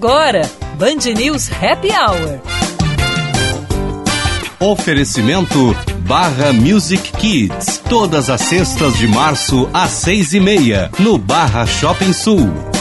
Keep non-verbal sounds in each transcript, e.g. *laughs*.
Agora, Band News Happy Hour. Oferecimento Barra Music Kids. Todas as sextas de março às seis e meia, no Barra Shopping Sul.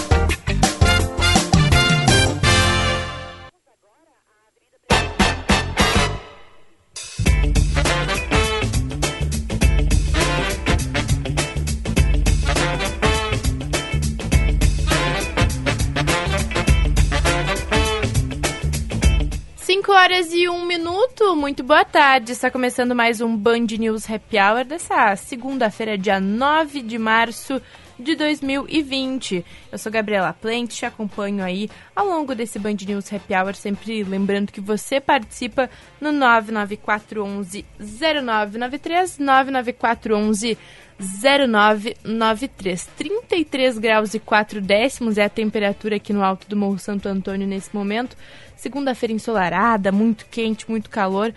Horas e 1 minuto, muito boa tarde. Está começando mais um Band News Happy Hour dessa segunda-feira, dia 9 de março de 2020. Eu sou Gabriela Plente, te acompanho aí ao longo desse Band News Happy Hour, sempre lembrando que você participa no 99411 0993, 99411 0993. 33 graus e 4 décimos é a temperatura aqui no alto do Morro Santo Antônio nesse momento. Segunda-feira ensolarada, muito quente, muito calor.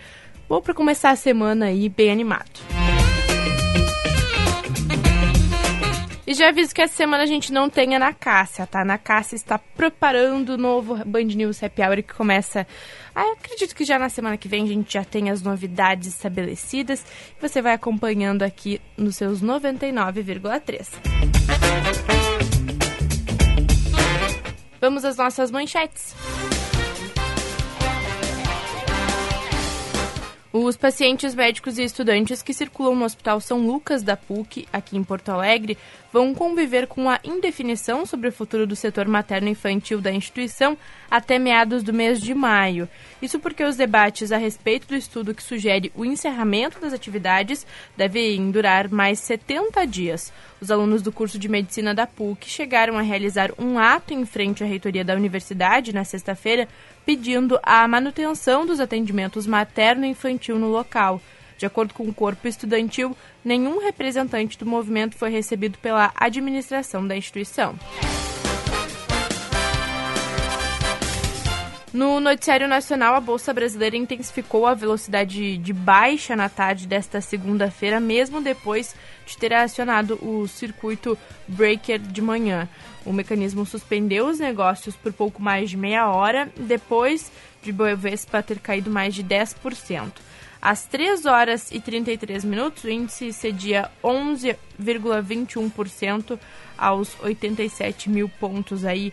Bom para começar a semana aí bem animado. E já aviso que essa semana a gente não tem Ana Cássia, tá? Ana Cássia está preparando o novo Band News Happy Hour que começa. Ah, acredito que já na semana que vem a gente já tem as novidades estabelecidas. Você vai acompanhando aqui nos seus 99,3. Vamos às nossas manchetes. Os pacientes médicos e estudantes que circulam no Hospital São Lucas da PUC, aqui em Porto Alegre, vão conviver com a indefinição sobre o futuro do setor materno-infantil da instituição até meados do mês de maio. Isso porque os debates a respeito do estudo que sugere o encerramento das atividades devem durar mais 70 dias. Os alunos do curso de medicina da PUC chegaram a realizar um ato em frente à reitoria da universidade na sexta-feira pedindo a manutenção dos atendimentos materno e infantil no local. De acordo com o corpo estudantil, nenhum representante do movimento foi recebido pela administração da instituição. No noticiário nacional, a Bolsa Brasileira intensificou a velocidade de baixa na tarde desta segunda-feira, mesmo depois de ter acionado o circuito breaker de manhã. O mecanismo suspendeu os negócios por pouco mais de meia hora, depois de Bovespa ter caído mais de 10%. Às 3 horas e 33 minutos, o índice cedia 11,21% aos 87 mil pontos aí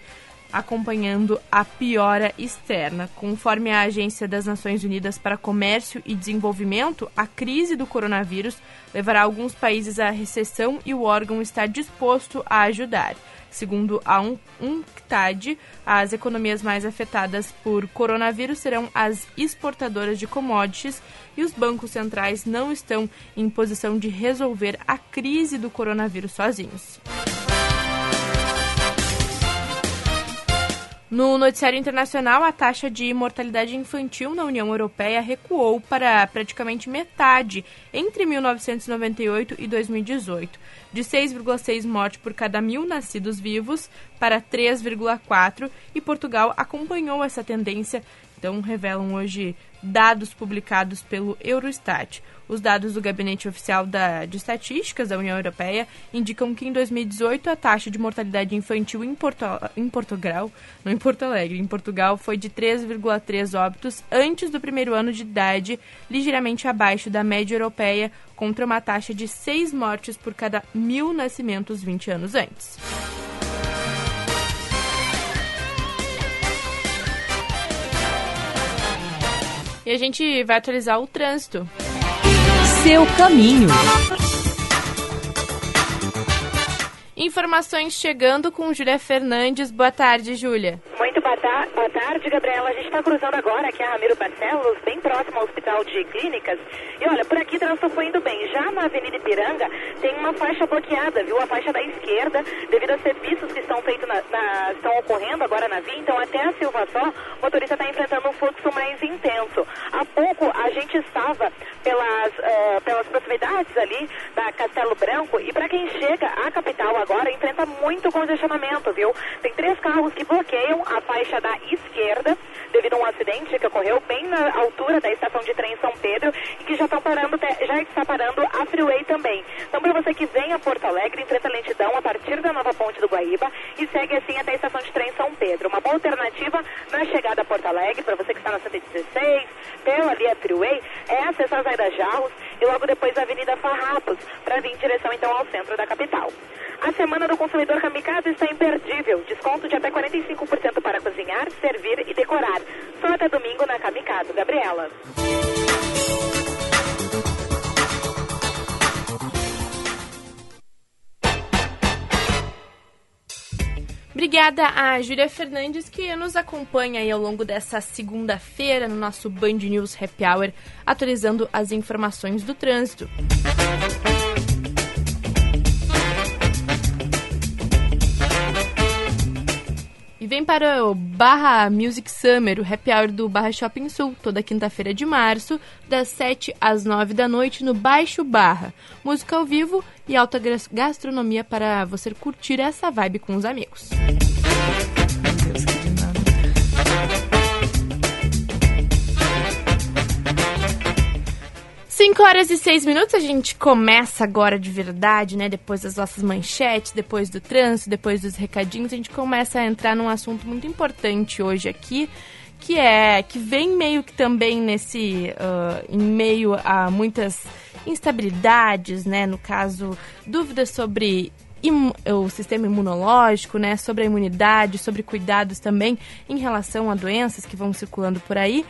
acompanhando a piora externa. Conforme a Agência das Nações Unidas para Comércio e Desenvolvimento, a crise do coronavírus levará alguns países à recessão e o órgão está disposto a ajudar. Segundo a UNCTAD, as economias mais afetadas por coronavírus serão as exportadoras de commodities e os bancos centrais não estão em posição de resolver a crise do coronavírus sozinhos. No noticiário internacional, a taxa de mortalidade infantil na União Europeia recuou para praticamente metade entre 1998 e 2018, de 6,6 mortes por cada mil nascidos vivos para 3,4, e Portugal acompanhou essa tendência, então revelam hoje dados publicados pelo Eurostat. Os dados do Gabinete Oficial da, de Estatísticas da União Europeia indicam que em 2018 a taxa de mortalidade infantil em, Porto, em Portugal, não em Porto Alegre, em Portugal foi de 3,3 óbitos antes do primeiro ano de idade, ligeiramente abaixo da média europeia, contra uma taxa de 6 mortes por cada mil nascimentos 20 anos antes. E a gente vai atualizar o trânsito. Seu caminho. Informações chegando com Júlia Fernandes. Boa tarde, Júlia. Muito boa, ta boa tarde, Gabriela. A gente está cruzando agora aqui a Ramiro Barcelos, bem próximo ao Hospital de Clínicas. E olha, por aqui trânsito indo bem. Já na Avenida Ipiranga tem uma faixa bloqueada, viu? A faixa da esquerda, devido a serviços que estão feitos na, na, estão ocorrendo agora na via. Então até a Silva Só, o motorista está enfrentando um fluxo mais intenso. Há pouco a gente estava pelas, uh, pelas proximidades ali da Castelo Branco e para quem chega à capital agora enfrenta muito congestionamento, viu? Tem três carros que bloqueiam a faixa da esquerda devido a um acidente que ocorreu bem na altura da estação de trem São Pedro e que já estão parando, já está parando a freeway também. Então para você que vem a Porto Alegre, enfrenta lentidão a partir da nova ponte do Guaíba e segue assim até a estação de trem São Pedro. Uma boa alternativa na chegada a Porto Alegre, para você que está na 116, pela ali a Freeway, é acessar a Zaida Jarros e logo depois a Avenida Farrapos, para vir em direção então ao centro da capital. A semana do consumidor Kamikaze está imperdível. Desconto de até 45% para cozinhar, servir e decorar. Só até domingo na Kamikaze. Gabriela. Obrigada a Júlia Fernandes que nos acompanha aí ao longo dessa segunda-feira no nosso Band News Happy Hour, atualizando as informações do trânsito. Vem para o Barra Music Summer, o happy hour do Barra Shopping Sul, toda quinta-feira de março, das 7 às 9 da noite no Baixo Barra. Música ao vivo e alta gastronomia para você curtir essa vibe com os amigos. 5 horas e 6 minutos, a gente começa agora de verdade, né? Depois das nossas manchetes, depois do trânsito, depois dos recadinhos, a gente começa a entrar num assunto muito importante hoje aqui, que é que vem meio que também nesse uh, em meio a muitas instabilidades, né? No caso, dúvidas sobre o sistema imunológico, né? Sobre a imunidade, sobre cuidados também em relação a doenças que vão circulando por aí.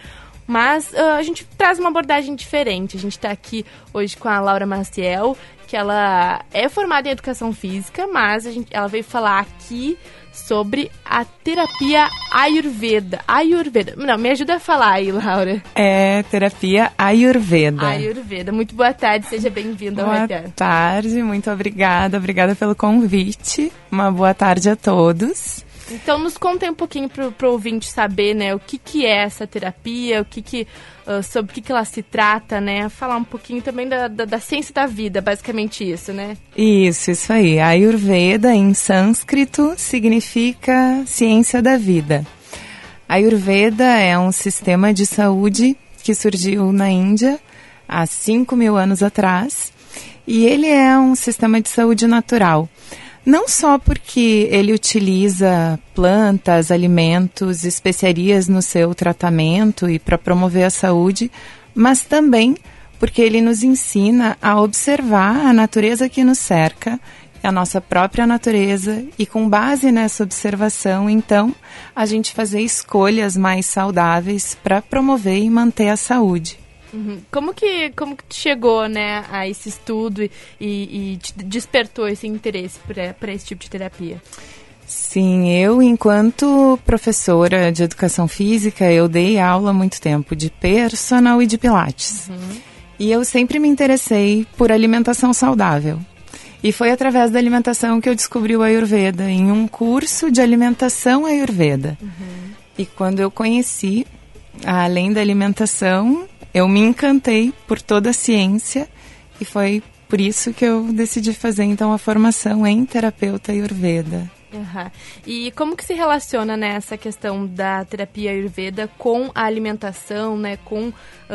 Mas uh, a gente traz uma abordagem diferente. A gente está aqui hoje com a Laura Maciel, que ela é formada em educação física, mas a gente, ela veio falar aqui sobre a terapia Ayurveda. Ayurveda. Não, me ajuda a falar aí, Laura. É terapia Ayurveda. Ayurveda. Muito boa tarde, seja bem-vinda ao Boa tarde, muito obrigada. Obrigada pelo convite. Uma boa tarde a todos. Então nos conta um pouquinho pro, pro ouvinte saber, né, o que que é essa terapia, o que que, uh, sobre o que que ela se trata, né, falar um pouquinho também da, da, da, ciência da vida, basicamente isso, né? Isso, isso aí. A Ayurveda em sânscrito significa ciência da vida. A Ayurveda é um sistema de saúde que surgiu na Índia há 5 mil anos atrás e ele é um sistema de saúde natural. Não só porque ele utiliza plantas, alimentos, especiarias no seu tratamento e para promover a saúde, mas também porque ele nos ensina a observar a natureza que nos cerca, a nossa própria natureza, e com base nessa observação, então, a gente fazer escolhas mais saudáveis para promover e manter a saúde. Uhum. Como que como que chegou né a esse estudo e, e te despertou esse interesse para esse tipo de terapia? Sim, eu enquanto professora de educação física, eu dei aula há muito tempo de personal e de pilates. Uhum. E eu sempre me interessei por alimentação saudável. E foi através da alimentação que eu descobri o Ayurveda, em um curso de alimentação Ayurveda. Uhum. E quando eu conheci, além da alimentação, eu me encantei por toda a ciência e foi por isso que eu decidi fazer então a formação em terapeuta Ayurveda. Uhum. E como que se relaciona né, essa questão da terapia Ayurveda com a alimentação, né, com uh,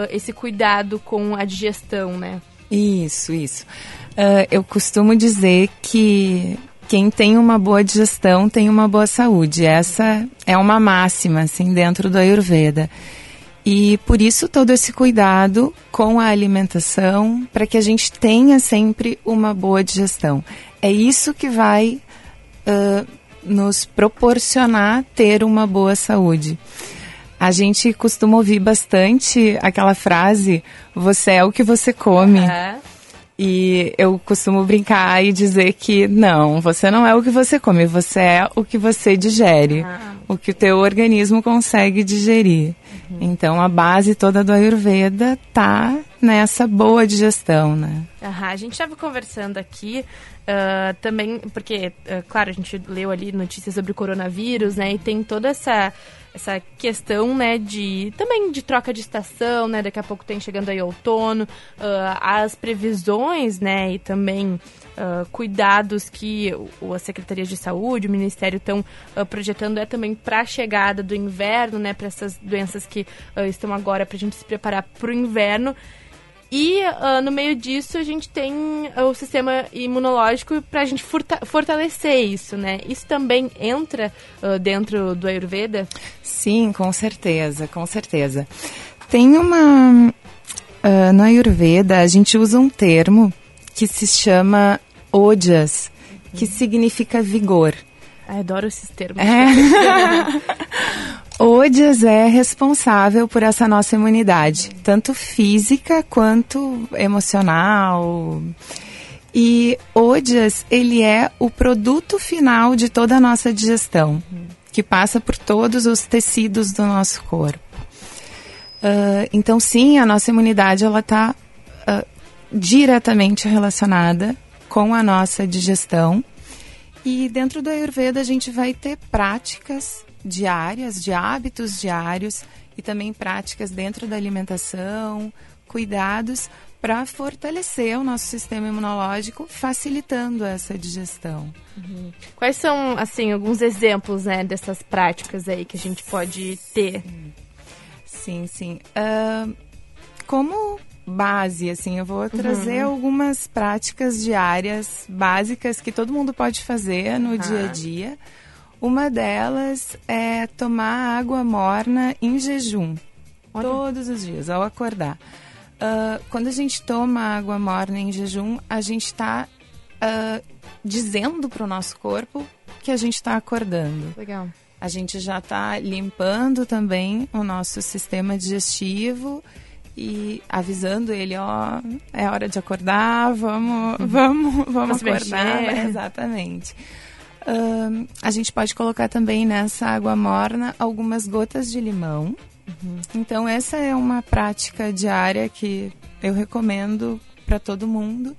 esse cuidado com a digestão, né? Isso, isso. Uh, eu costumo dizer que quem tem uma boa digestão tem uma boa saúde. Essa é uma máxima, assim, dentro do Ayurveda. E por isso todo esse cuidado com a alimentação, para que a gente tenha sempre uma boa digestão. É isso que vai uh, nos proporcionar ter uma boa saúde. A gente costuma ouvir bastante aquela frase: você é o que você come. Uhum. E eu costumo brincar e dizer que não, você não é o que você come, você é o que você digere, uhum. o que o teu organismo consegue digerir. Uhum. Então a base toda do Ayurveda tá nessa boa digestão, né? Uhum. A gente estava conversando aqui uh, também, porque, uh, claro, a gente leu ali notícias sobre o coronavírus, né? E tem toda essa essa questão, né, de também de troca de estação, né, daqui a pouco tem chegando aí outono, uh, as previsões, né, e também uh, cuidados que o, a Secretaria de Saúde, o Ministério estão uh, projetando é também para a chegada do inverno, né, para essas doenças que estão agora para a gente se preparar para o inverno. E uh, no meio disso a gente tem uh, o sistema imunológico para a gente fortalecer isso, né? Isso também entra uh, dentro do Ayurveda? Sim, com certeza, com certeza. Tem uma. no Ayurveda a gente usa um termo que se chama ojas, que significa vigor. Ai, adoro esses termos. É. *laughs* *laughs* Odias é responsável por essa nossa imunidade, tanto física quanto emocional. E Odias, ele é o produto final de toda a nossa digestão, que passa por todos os tecidos do nosso corpo. Uh, então, sim, a nossa imunidade ela está uh, ah, diretamente relacionada com a nossa digestão. E dentro do Ayurveda a gente vai ter práticas diárias, de hábitos diários e também práticas dentro da alimentação, cuidados para fortalecer o nosso sistema imunológico, facilitando essa digestão. Uhum. Quais são, assim, alguns exemplos né, dessas práticas aí que a gente pode ter? Sim, sim. Uh, como base, assim, eu vou trazer uhum. algumas práticas diárias básicas que todo mundo pode fazer no uhum. dia a dia uma delas é tomar água morna em jejum, Olha. todos os dias, ao acordar. Uh, quando a gente toma água morna em jejum, a gente está uh, ah, dizendo para o nosso corpo que a gente está acordando. Legal. A gente já está limpando também o nosso sistema digestivo e avisando ele, ó, é hora de acordar, vamos, vamos, vamos acordar. Mexer. *laughs* Exatamente. A gente pode colocar também nessa água morna algumas gotas de limão. Uhum. Então, essa é uma prática diária que eu recomendo para todo mundo.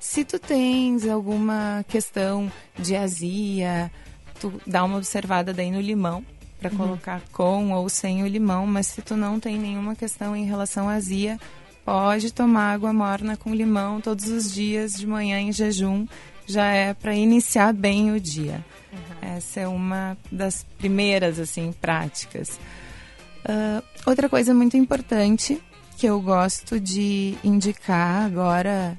Se tu tens alguma questão de azia, tu dá uma observada daí no limão para uhum. colocar com ou sem o limão, mas se tu não tem nenhuma questão em relação à azia, pode tomar água morna com limão todos os dias de manhã em jejum já é para iniciar bem o dia. Uhum. Essa é uma das primeiras assim práticas. Uh, outra coisa muito importante que eu gosto de indicar agora,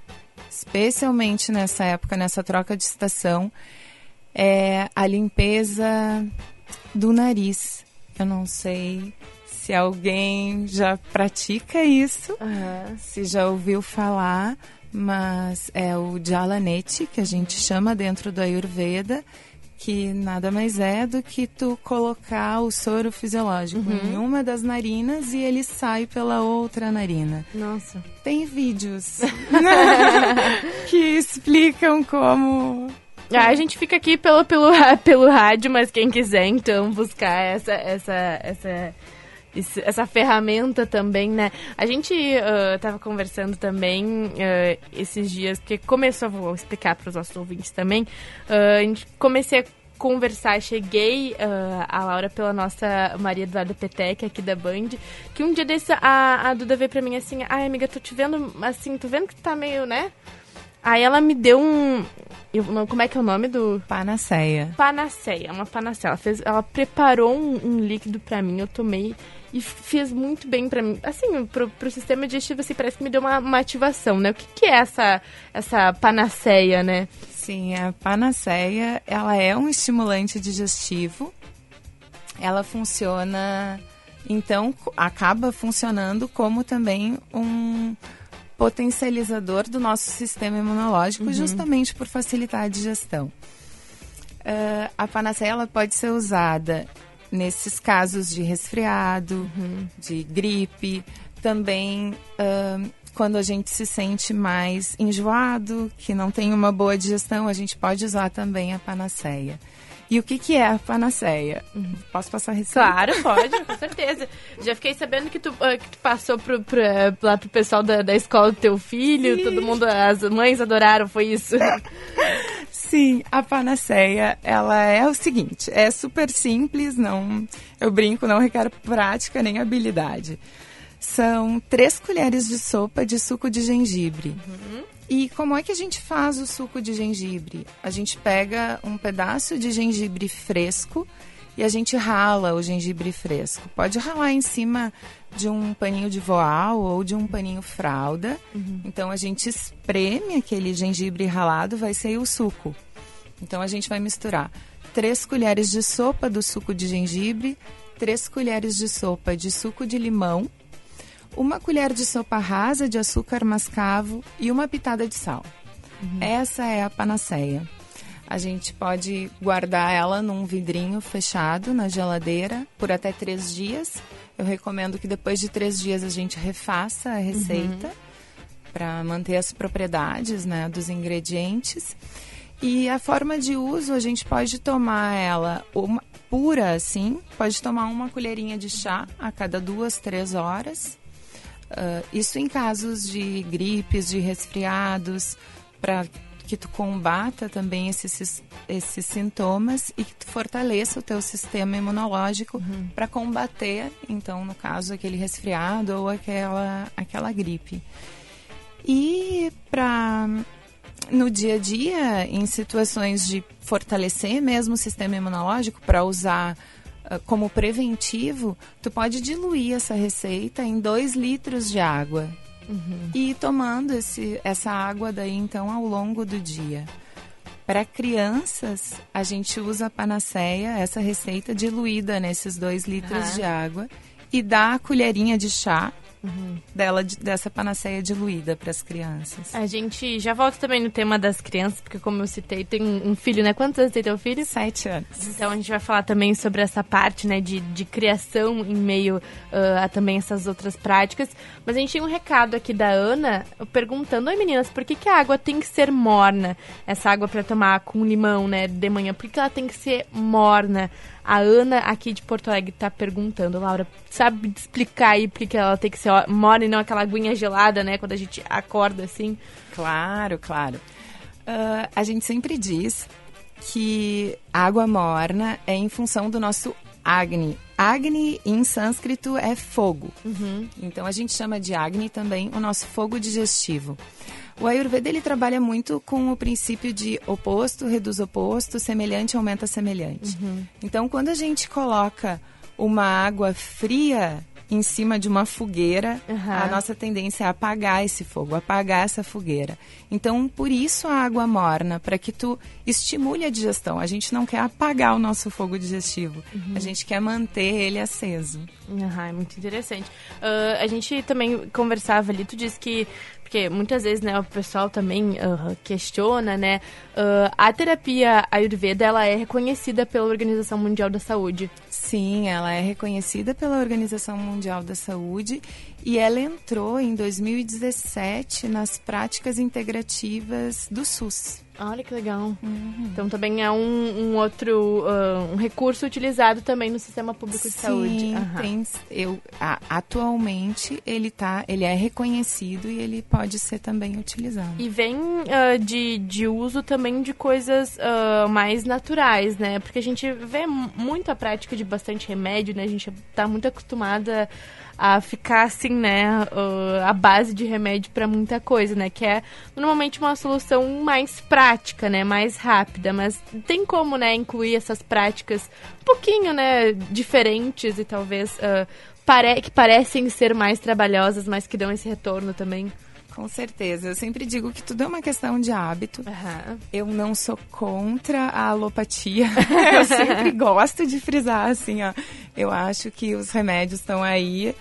especialmente nessa época, nessa troca de estação, é a limpeza do nariz. Eu não sei se alguém já pratica isso, uhum. se já ouviu falar, mas é o Jalanete, que a gente chama dentro do Ayurveda, que nada mais é do que tu colocar o soro fisiológico uhum. em uma das narinas e ele sai pela outra narina. Nossa. Tem vídeos *laughs* que explicam como ah, a gente fica aqui pelo, pelo, *laughs* pelo rádio, mas quem quiser então buscar essa, essa, essa essa ferramenta também, né? A gente estava uh, conversando também uh, esses dias, porque começou, vou explicar para os nossos ouvintes também, uh, a gente comecei a conversar, cheguei uh, a Laura pela nossa Maria Eduarda Petec aqui da Band, que um dia desse a, a Duda veio pra mim assim, ai amiga, tô te vendo assim, tô vendo que tá meio, né? Aí ela me deu um. Eu, não, como é que é o nome do. Panaceia. Panaceia, uma panaceia. Ela, fez, ela preparou um, um líquido pra mim, eu tomei e fez muito bem para mim. Assim, pro, pro sistema digestivo, assim, parece que me deu uma, uma ativação, né? O que, que é essa, essa panaceia, né? Sim, a panaceia, ela é um estimulante digestivo. Ela funciona, então, acaba funcionando como também um potencializador do nosso sistema imunológico, uhum. justamente por facilitar a digestão. Uh, a panaceia ela pode ser usada nesses casos de resfriado, uhum. de gripe, também uh, quando a gente se sente mais enjoado, que não tem uma boa digestão, a gente pode usar também a panaceia. E o que, que é a panaceia? Posso passar a receita? Claro, *laughs* pode, com certeza. Já fiquei sabendo que tu, uh, que tu passou pro, pro, uh, lá pro pessoal da, da escola do teu filho, Sim. todo mundo, as mães adoraram, foi isso? *laughs* Sim, a panaceia, ela é o seguinte, é super simples, não, eu brinco, não requer prática nem habilidade. São três colheres de sopa de suco de gengibre. Uhum. E como é que a gente faz o suco de gengibre? A gente pega um pedaço de gengibre fresco e a gente rala o gengibre fresco. Pode ralar em cima de um paninho de voal ou de um paninho fralda. Uhum. Então a gente espreme aquele gengibre ralado, vai sair o suco. Então a gente vai misturar três colheres de sopa do suco de gengibre, três colheres de sopa de suco de limão, uma colher de sopa rasa de açúcar mascavo e uma pitada de sal. Uhum. Essa é a panaceia. A gente pode guardar ela num vidrinho fechado na geladeira por até três dias. Eu recomendo que depois de três dias a gente refaça a receita uhum. para manter as propriedades né, dos ingredientes. E a forma de uso, a gente pode tomar ela uma, pura assim, pode tomar uma colherinha de chá a cada duas, três horas. Uh, isso em casos de gripes, de resfriados, para que tu combata também esses, esses sintomas e que tu fortaleça o teu sistema imunológico uhum. para combater, então, no caso, aquele resfriado ou aquela, aquela gripe. E para no dia a dia, em situações de fortalecer mesmo o sistema imunológico para usar uh, como preventivo, tu pode diluir essa receita em 2 litros de água Uhum. E tomando esse, essa água daí, então, ao longo do dia. Para crianças, a gente usa a panaceia, essa receita diluída nesses dois litros uhum. de água, e dá a colherinha de chá uhum. dela, dessa panaceia diluída para as crianças. A gente já volta também no tema das crianças, porque como eu citei, tem um filho, né? Quantos anos tem teu filho? Sete anos. Então a gente vai falar também sobre essa parte, né, de, de criação em meio uh, a também essas outras práticas. Mas a gente tem um recado aqui da Ana perguntando, oi meninas, por que, que a água tem que ser morna? Essa água para tomar com limão, né, de manhã, por que ela tem que ser morna? A Ana, aqui de Porto Alegre, está perguntando, Laura, sabe explicar aí por que ela tem que ser morna e não aquela aguinha gelada, né? Quando a gente acorda assim. Claro, claro. Uh, a gente sempre diz que água morna é em função do nosso Agni. Agni em sânscrito é fogo. Uhum. Então a gente chama de Agni também o nosso fogo digestivo. O Ayurveda ele trabalha muito com o princípio de oposto reduz oposto, semelhante aumenta semelhante. Uhum. Então, quando a gente coloca uma água fria em cima de uma fogueira, uhum. a nossa tendência é apagar esse fogo, apagar essa fogueira. Então, por isso a água morna, para que tu estimule a digestão. A gente não quer apagar o nosso fogo digestivo, uhum. a gente quer manter ele aceso. Uhum, é muito interessante. Uh, a gente também conversava ali, tu disse que porque muitas vezes, né, o pessoal também uh, questiona, né, uh, a terapia Ayurveda, ela é reconhecida pela Organização Mundial da Saúde. Sim, ela é reconhecida pela Organização Mundial da Saúde e ela entrou em 2017 nas práticas integrativas do SUS. Olha que legal. Uhum. Então também é um, um outro uh, um recurso utilizado também no sistema público de Sim, saúde. Uhum. Tem, eu, a, atualmente ele tá, ele é reconhecido e ele pode ser também utilizado. E vem uh, de, de uso também de coisas uh, mais naturais, né? Porque a gente vê muito a prática de bastante remédio, né? A gente está muito acostumada a ficar assim, né, a base de remédio para muita coisa, né, que é normalmente uma solução mais prática, né, mais rápida, mas tem como, né, incluir essas práticas um pouquinho, né, diferentes e talvez uh, pare que parecem ser mais trabalhosas, mas que dão esse retorno também. Com certeza. Eu sempre digo que tudo é uma questão de hábito. Uhum. Eu não sou contra a alopatia. *laughs* eu sempre gosto de frisar assim, ó. Eu acho que os remédios estão aí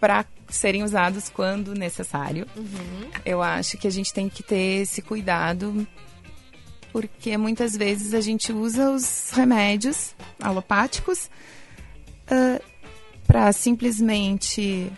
para serem usados quando necessário. Uhum. Eu acho que a gente tem que ter esse cuidado porque muitas vezes a gente usa os remédios alopáticos uh, para simplesmente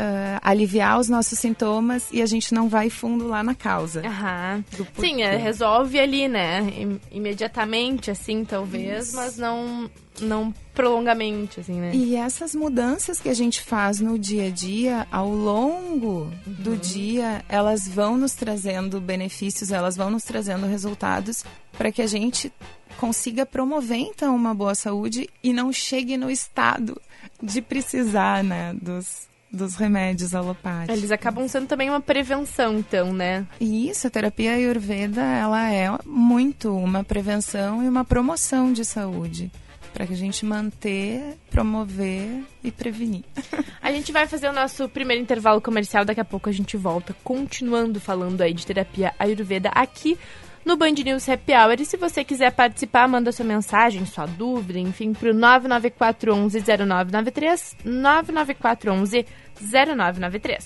uh, aliviar os nossos sintomas e a gente não vai fundo lá na causa. Aham. Sim, é, resolve ali, né? imediatamente, assim, talvez, Isso. mas não, não prolongamente, assim, né? E essas mudanças que a gente faz no dia a dia, ao longo uhum. do dia, elas vão nos trazendo benefícios, elas vão nos trazendo resultados para que a gente consiga promover então uma boa saúde e não chegue no estado de precisar, né, dos dos remédios alopáticos. Eles acabam sendo também uma prevenção, então, né? Isso, a terapia ayurveda, ela é muito uma prevenção e uma promoção de saúde. para que a gente manter, promover e prevenir. *laughs* A gente vai fazer o nosso primeiro intervalo comercial, daqui a pouco a gente volta, continuando falando aí de terapia ayurveda aqui no Band News Happy Hour. E se você quiser participar, manda sua mensagem, sua dúvida, enfim, para o 99411-0993, 99411-0993.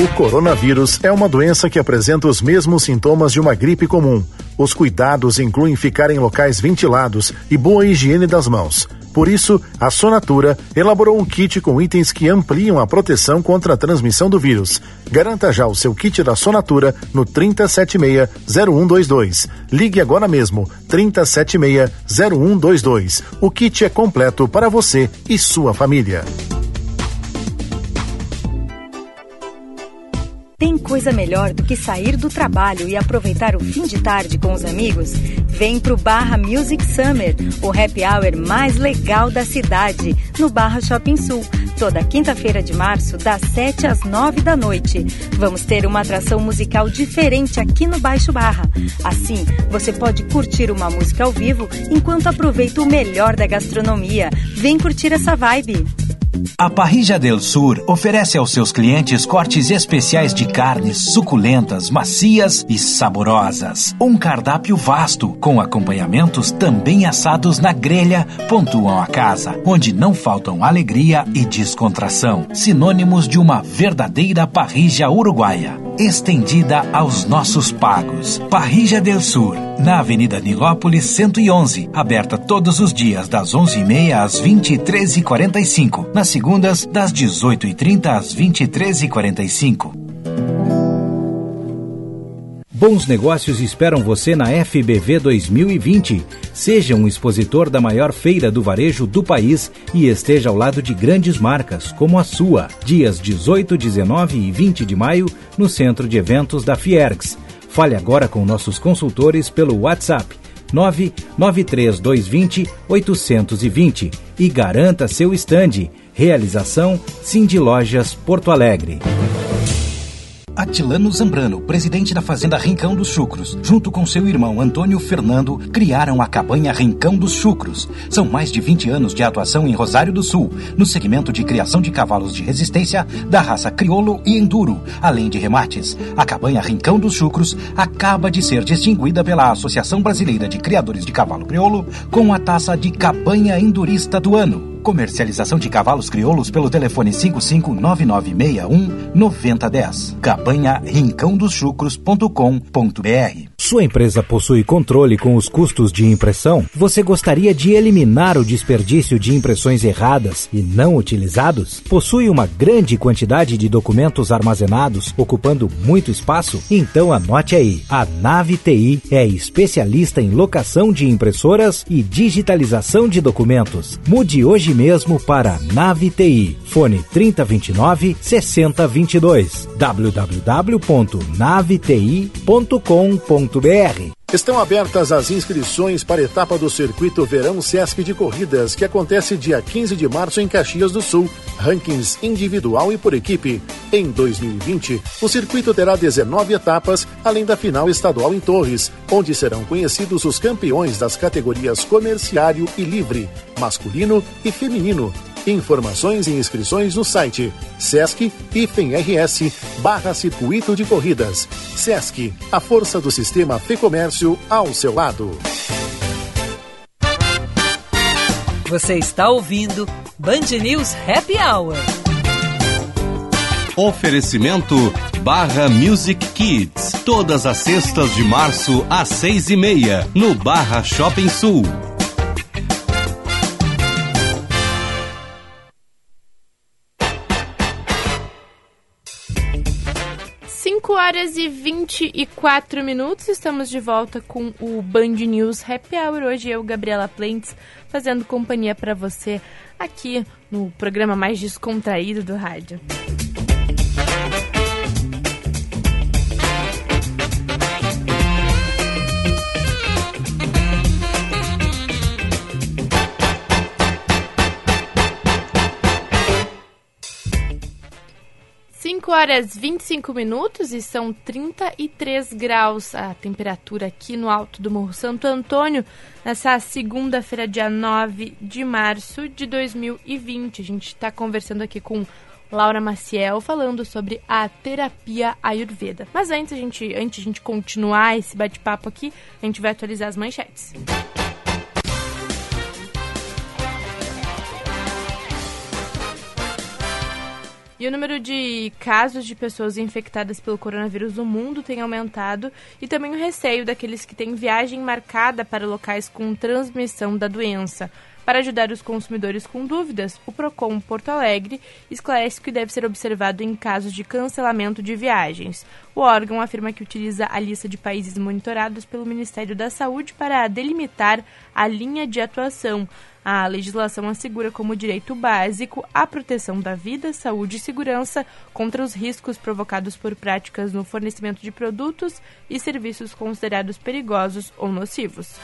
O coronavírus é uma doença que apresenta os mesmos sintomas de uma gripe comum. Os cuidados incluem ficar em locais ventilados e boa higiene das mãos. Por isso, a Sonatura elaborou um kit com itens que ampliam a proteção contra a transmissão do vírus. Garanta já o seu kit da Sonatura no 376-0122. Ligue agora mesmo, 376-0122. O kit é completo para você e sua família. Coisa melhor do que sair do trabalho e aproveitar o fim de tarde com os amigos? Vem pro Barra Music Summer, o happy hour mais legal da cidade, no Barra Shopping Sul. Toda quinta-feira de março, das 7 às 9 da noite. Vamos ter uma atração musical diferente aqui no Baixo Barra. Assim, você pode curtir uma música ao vivo enquanto aproveita o melhor da gastronomia. Vem curtir essa vibe! A Parrilla del Sur oferece aos seus clientes cortes especiais de carnes suculentas, macias e saborosas. Um cardápio vasto, com acompanhamentos também assados na grelha, pontuam a casa, onde não faltam alegria e descontração, sinônimos de uma verdadeira parrilla uruguaia, estendida aos nossos pagos. Parrilla del Sur, na Avenida Nilópolis 111, aberta todos os dias das 11h30 às 23h45, nas segundas das 18h30 às 23h45. Bons negócios esperam você na FBV 2020. Seja um expositor da maior feira do varejo do país e esteja ao lado de grandes marcas, como a sua. Dias 18, 19 e 20 de maio, no centro de eventos da Fiergs. Fale agora com nossos consultores pelo WhatsApp 993-220 820 e garanta seu estande. Realização Cindy Lojas Porto Alegre. Atilano Zambrano, presidente da Fazenda Rincão dos Chucros, junto com seu irmão Antônio Fernando, criaram a cabanha Rincão dos Chucros. São mais de 20 anos de atuação em Rosário do Sul, no segmento de criação de cavalos de resistência da raça crioulo e enduro, além de remates. A cabanha Rincão dos Chucros acaba de ser distinguida pela Associação Brasileira de Criadores de Cavalo Crioulo com a taça de Cabanha Endurista do Ano. Comercialização de cavalos crioulos pelo telefone 559961 9010. Cabanha rincãodoschucros.com.br. Sua empresa possui controle com os custos de impressão? Você gostaria de eliminar o desperdício de impressões erradas e não utilizados? Possui uma grande quantidade de documentos armazenados, ocupando muito espaço? Então anote aí. A Nave TI é especialista em locação de impressoras e digitalização de documentos. Mude hoje mesmo para Nave TI. Fone 3029 6022. www.naveti.com.br Estão abertas as inscrições para a etapa do Circuito Verão Sesc de Corridas, que acontece dia 15 de março em Caxias do Sul. Rankings individual e por equipe. Em 2020, o circuito terá 19 etapas, além da final estadual em Torres, onde serão conhecidos os campeões das categorias comerciário e livre, masculino e feminino. Informações e inscrições no site Sesc rs barra Circuito de Corridas. Sesc, a força do sistema Fê Comércio ao seu lado. Você está ouvindo Band News Happy Hour. Oferecimento Barra Music Kids. Todas as sextas de março às seis e meia, no Barra Shopping Sul. Horas e 24 minutos, estamos de volta com o Band News Happy Hour. Hoje eu, Gabriela Plentes, fazendo companhia para você aqui no programa mais descontraído do rádio. 5 horas 25 minutos e são 33 graus a temperatura aqui no alto do Morro Santo Antônio, nessa segunda-feira, dia 9 de março de 2020. A gente está conversando aqui com Laura Maciel falando sobre a terapia Ayurveda. Mas antes a gente, antes a gente continuar esse bate-papo aqui, a gente vai atualizar as manchetes. E o número de casos de pessoas infectadas pelo coronavírus no mundo tem aumentado e também o receio daqueles que têm viagem marcada para locais com transmissão da doença. Para ajudar os consumidores com dúvidas, o Procon Porto Alegre esclarece que deve ser observado em casos de cancelamento de viagens. O órgão afirma que utiliza a lista de países monitorados pelo Ministério da Saúde para delimitar a linha de atuação. A legislação assegura como direito básico a proteção da vida, saúde e segurança contra os riscos provocados por práticas no fornecimento de produtos e serviços considerados perigosos ou nocivos.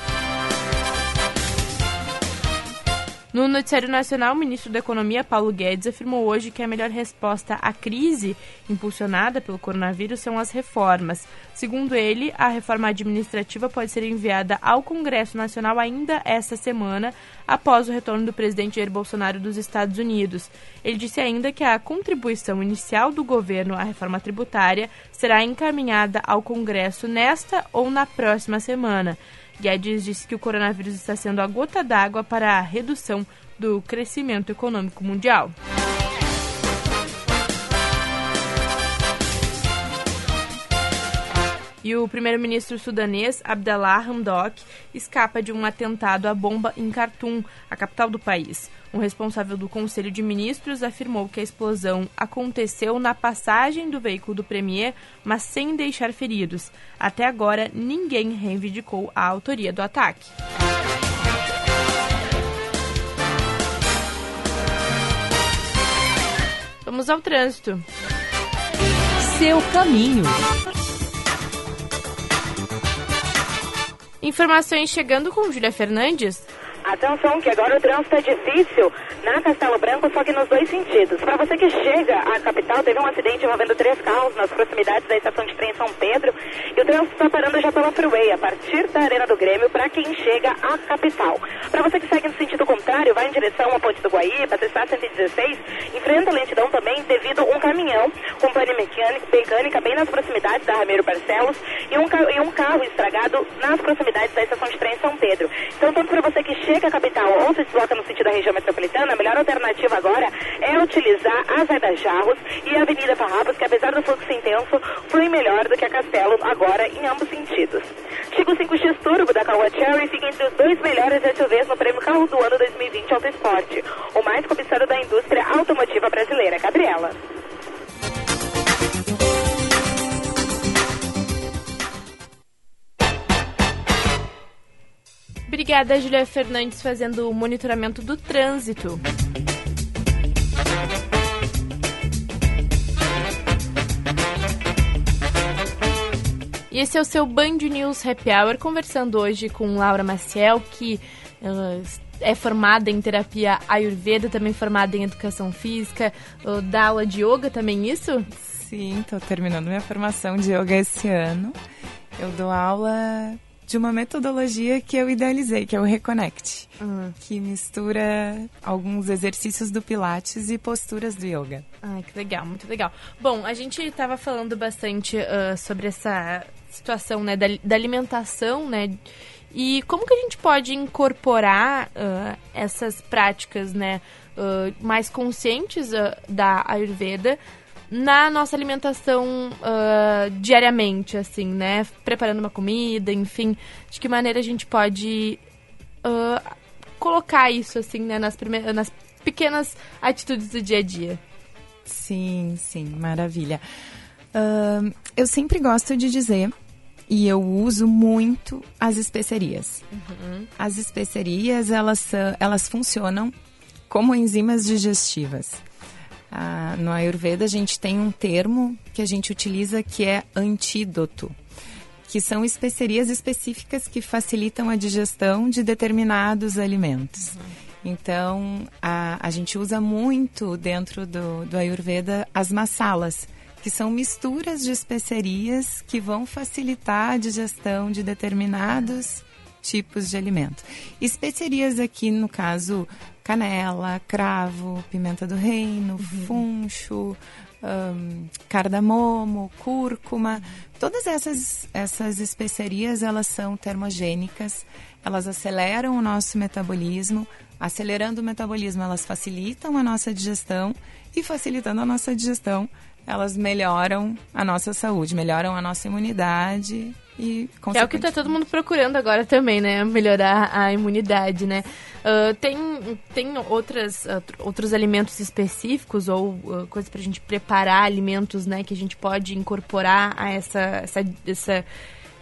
No Noticiário Nacional, o ministro da Economia, Paulo Guedes, afirmou hoje que a melhor resposta à crise impulsionada pelo coronavírus são as reformas. Segundo ele, a reforma administrativa pode ser enviada ao Congresso Nacional ainda esta semana, após o retorno do presidente Jair Bolsonaro dos Estados Unidos. Ele disse ainda que a contribuição inicial do governo à reforma tributária será encaminhada ao Congresso nesta ou na próxima semana. Guedes disse que o coronavírus está sendo a gota d'água para a redução do crescimento econômico mundial. E o primeiro-ministro sudanês Abdallah Hamdok escapa de um atentado à bomba em Khartoum, a capital do país. Um responsável do Conselho de Ministros afirmou que a explosão aconteceu na passagem do veículo do Premier, mas sem deixar feridos. Até agora, ninguém reivindicou a autoria do ataque. Vamos ao trânsito. Seu caminho. Informações chegando com Júlia Fernandes. Atenção que agora o trânsito é difícil na Castelo Branco, só que nos dois sentidos. Para você que chega à capital, teve um acidente envolvendo três carros nas proximidades da estação de trem São Pedro e o trânsito está parando já pela Freeway, a partir da Arena do Grêmio, para quem chega à capital. Para você que segue no sentido contrário, vai em direção à Ponte do Guaíba, a 116, enfrenta lentidão também devido a um caminhão com pane mecânica, mecânica bem nas proximidades da Ramiro Barcelos e um, e um carro estragado nas proximidades da estação de trem São Pedro. Então, tanto para você que chega à capital ou se desloca no sentido da região metropolitana, a melhor alternativa agora é utilizar a Zé Jarros e a Avenida Farrapos, que apesar do fluxo intenso, flui melhor do que a Castelo agora em ambos sentidos. Chico 5X Turbo da Caoa Cherry fica entre os dois melhores SUVs no prêmio Carro do Ano 2020 Auto Esporte, o mais cobiçado da indústria automotiva brasileira. Gabriela. Obrigada, Julia Fernandes, fazendo o monitoramento do trânsito. E esse é o seu Band News Happy Hour, conversando hoje com Laura Maciel, que uh, é formada em terapia Ayurveda, também formada em educação física, uh, dá aula de yoga também, isso? Sim, estou terminando minha formação de yoga esse ano. Eu dou aula de uma metodologia que eu idealizei, que é o Reconnect, uhum. que mistura alguns exercícios do Pilates e posturas do yoga. Ai, que legal, muito legal. Bom, a gente estava falando bastante uh, sobre essa situação né, da, da, alimentação, né? E como que a gente pode incorporar uh, essas práticas né, uh, mais conscientes da Ayurveda na nossa alimentação uh, diariamente, assim, né? Preparando uma comida, enfim. De que maneira a gente pode uh, colocar isso, assim, né? Nas, nas pequenas atitudes do dia a dia. Sim, sim, maravilha. Uh, eu sempre gosto de dizer e eu uso muito as especiarias. Uhum. As especiarias, elas, elas funcionam como enzimas digestivas. Ah, no Ayurveda a gente tem um termo que a gente utiliza que é antídoto, que são especiarias específicas que facilitam a digestão de determinados alimentos. Uhum. Então, a, a gente usa muito dentro do, do Ayurveda as massalas, que são misturas de especiarias que vão facilitar a digestão de determinados tipos de alimento. Especiarias aqui, no caso, canela, cravo, pimenta do reino, uhum. funcho, um, cardamomo, cúrcuma. Todas essas, essas especiarias, elas são termogênicas, elas aceleram o nosso metabolismo. Acelerando o metabolismo, elas facilitam a nossa digestão e facilitando a nossa digestão, elas melhoram a nossa saúde, melhoram a nossa imunidade e é o que está todo mundo procurando agora também, né? Melhorar a imunidade, né? Uh, tem tem outras, uh, outros alimentos específicos ou uh, coisas para a gente preparar alimentos, né? Que a gente pode incorporar a essa, essa, essa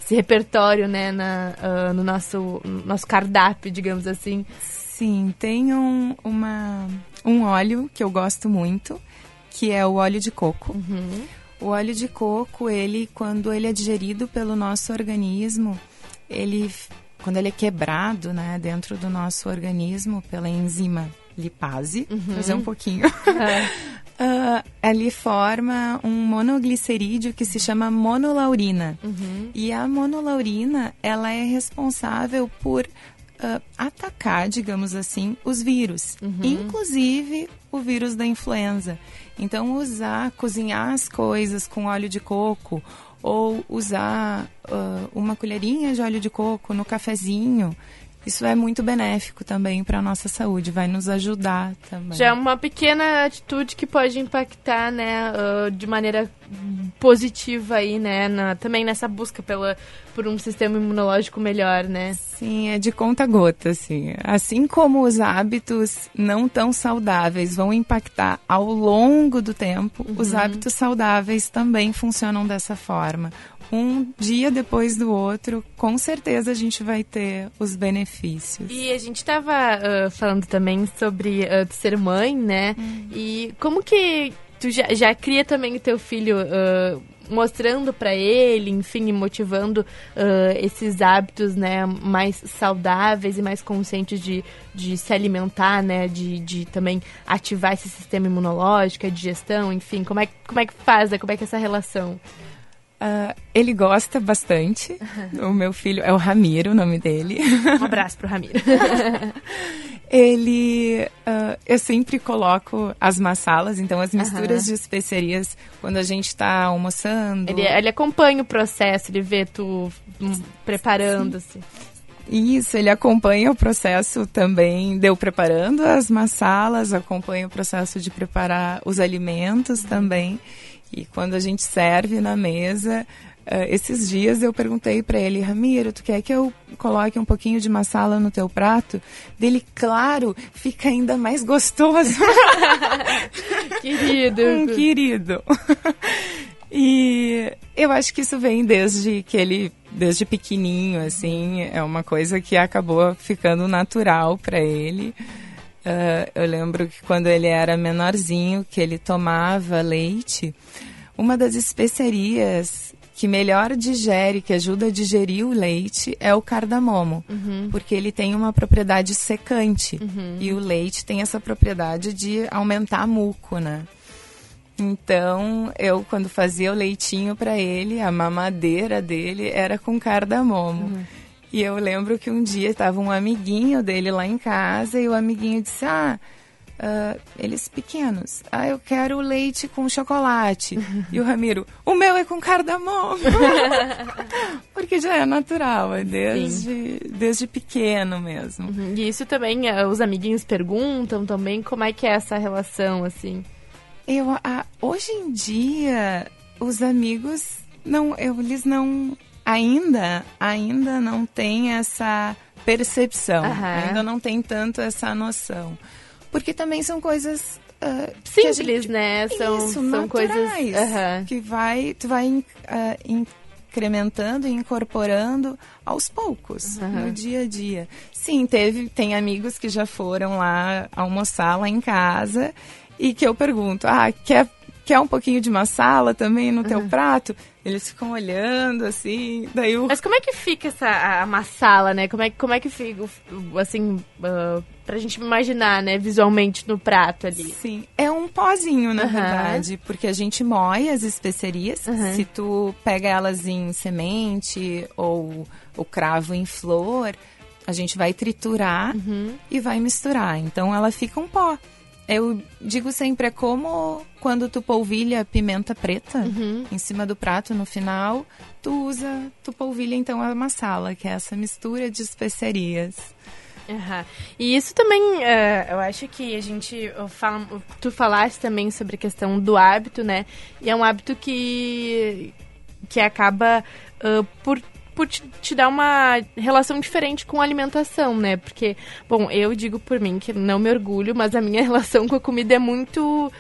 esse repertório, né? Na, no nosso, nosso cardápio, digamos assim. Sim, tem um, uma, um óleo que eu gosto muito, que é o óleo de coco. Uhum. O óleo de coco, ele, quando ele é digerido pelo nosso organismo, ele, quando ele é quebrado, né, dentro do nosso organismo pela enzima lipase, uhum. fazer um pouquinho. *laughs* Uh, ele forma um monoglicerídeo que se chama monolaurina. Uhum. E a monolaurina, ela é responsável por uh, atacar, digamos assim, os vírus, uhum. inclusive o vírus da influenza. Então, usar, cozinhar as coisas com óleo de coco ou usar uh, uma colherinha de óleo de coco no cafezinho isso é muito benéfico também para a nossa saúde, vai nos ajudar também. Já é uma pequena atitude que pode impactar, né, uh, de maneira positiva aí, né, na, também nessa busca pela, por um sistema imunológico melhor, né? Sim, é de conta gota, assim. Assim como os hábitos não tão saudáveis vão impactar ao longo do tempo, uhum. os hábitos saudáveis também funcionam dessa forma um dia depois do outro, com certeza a gente vai ter os benefícios. E a gente estava uh, falando também sobre uh, ser mãe, né? Hum. E como que tu já, já cria também o teu filho uh, mostrando para ele, enfim, motivando uh, esses hábitos, né, mais saudáveis e mais conscientes de, de se alimentar, né, de, de também ativar esse sistema imunológico, a digestão, enfim, como é, como é que faz, né, como é que é essa relação? Uh, ele gosta bastante. Uhum. O meu filho é o Ramiro, o nome dele. Um abraço pro Ramiro. *laughs* ele, uh, eu sempre coloco as massalas, então as misturas uhum. de especiarias quando a gente está almoçando. Ele, ele, acompanha o processo, ele vê tu preparando-se. Isso, ele acompanha o processo também, deu preparando as massalas, acompanha o processo de preparar os alimentos uhum. também. E quando a gente serve na mesa, uh, esses dias eu perguntei para ele, Ramiro, tu quer que eu coloque um pouquinho de massala no teu prato? Dele, claro, fica ainda mais gostoso. *laughs* querido. Um querido. *laughs* e eu acho que isso vem desde que ele, desde pequenininho, assim, é uma coisa que acabou ficando natural para ele. Uh, eu lembro que quando ele era menorzinho, que ele tomava leite, uma das especiarias que melhor digere, que ajuda a digerir o leite, é o cardamomo, uhum. porque ele tem uma propriedade secante uhum. e o leite tem essa propriedade de aumentar muco, né? Então, eu quando fazia o leitinho para ele, a mamadeira dele era com cardamomo. Uhum. E eu lembro que um dia estava um amiguinho dele lá em casa e o amiguinho disse: Ah, uh, eles pequenos, ah, eu quero leite com chocolate. e o Ramiro: O meu é com cardamomo. *laughs* Porque já é natural, é desde, desde pequeno mesmo. Uhum. E isso também, uh, os amiguinhos perguntam também como é que é essa relação, assim. Eu, hoje em dia, os amigos não, eu, eles não ainda, ainda não tem essa percepção, uhum. ainda não tem tanto essa noção. Porque também são coisas uh, simples, gente, né? São, isso, são coisas uhum. que vai, tu vai uh, incrementando e incorporando aos poucos uhum. no dia a dia. Sim, teve, tem amigos que já foram lá almoçar lá em casa e que eu pergunto, ah, quer quer um pouquinho de massala também no teu prato? Eles ficam olhando, assim, daí o... Mas como é que fica essa a, a massala, né? Como é, como é que fica, assim, uh, pra gente imaginar, né, visualmente no prato ali? Sim, é um pozinho, na Aham. verdade, porque a gente moe as especiarias. Aham. Se tu pega elas em semente ou o cravo em flor, a gente vai triturar Uhum. e vai misturar. Então ela fica um pó. Eu digo sempre, é como quando tu polvilha pimenta preta Uhum. em cima do prato no final, tu usa, tu polvilha então a massala, que é essa mistura de especiarias. Aham. E isso também, eh, eu acho que a gente fala, tu falaste também sobre a questão do hábito, né? E é um hábito que que acaba ah, por por te, te dar uma relação diferente com a alimentação, né? Porque, bom, eu digo por mim que não me orgulho, mas a minha *laughs* relação com a comida é muito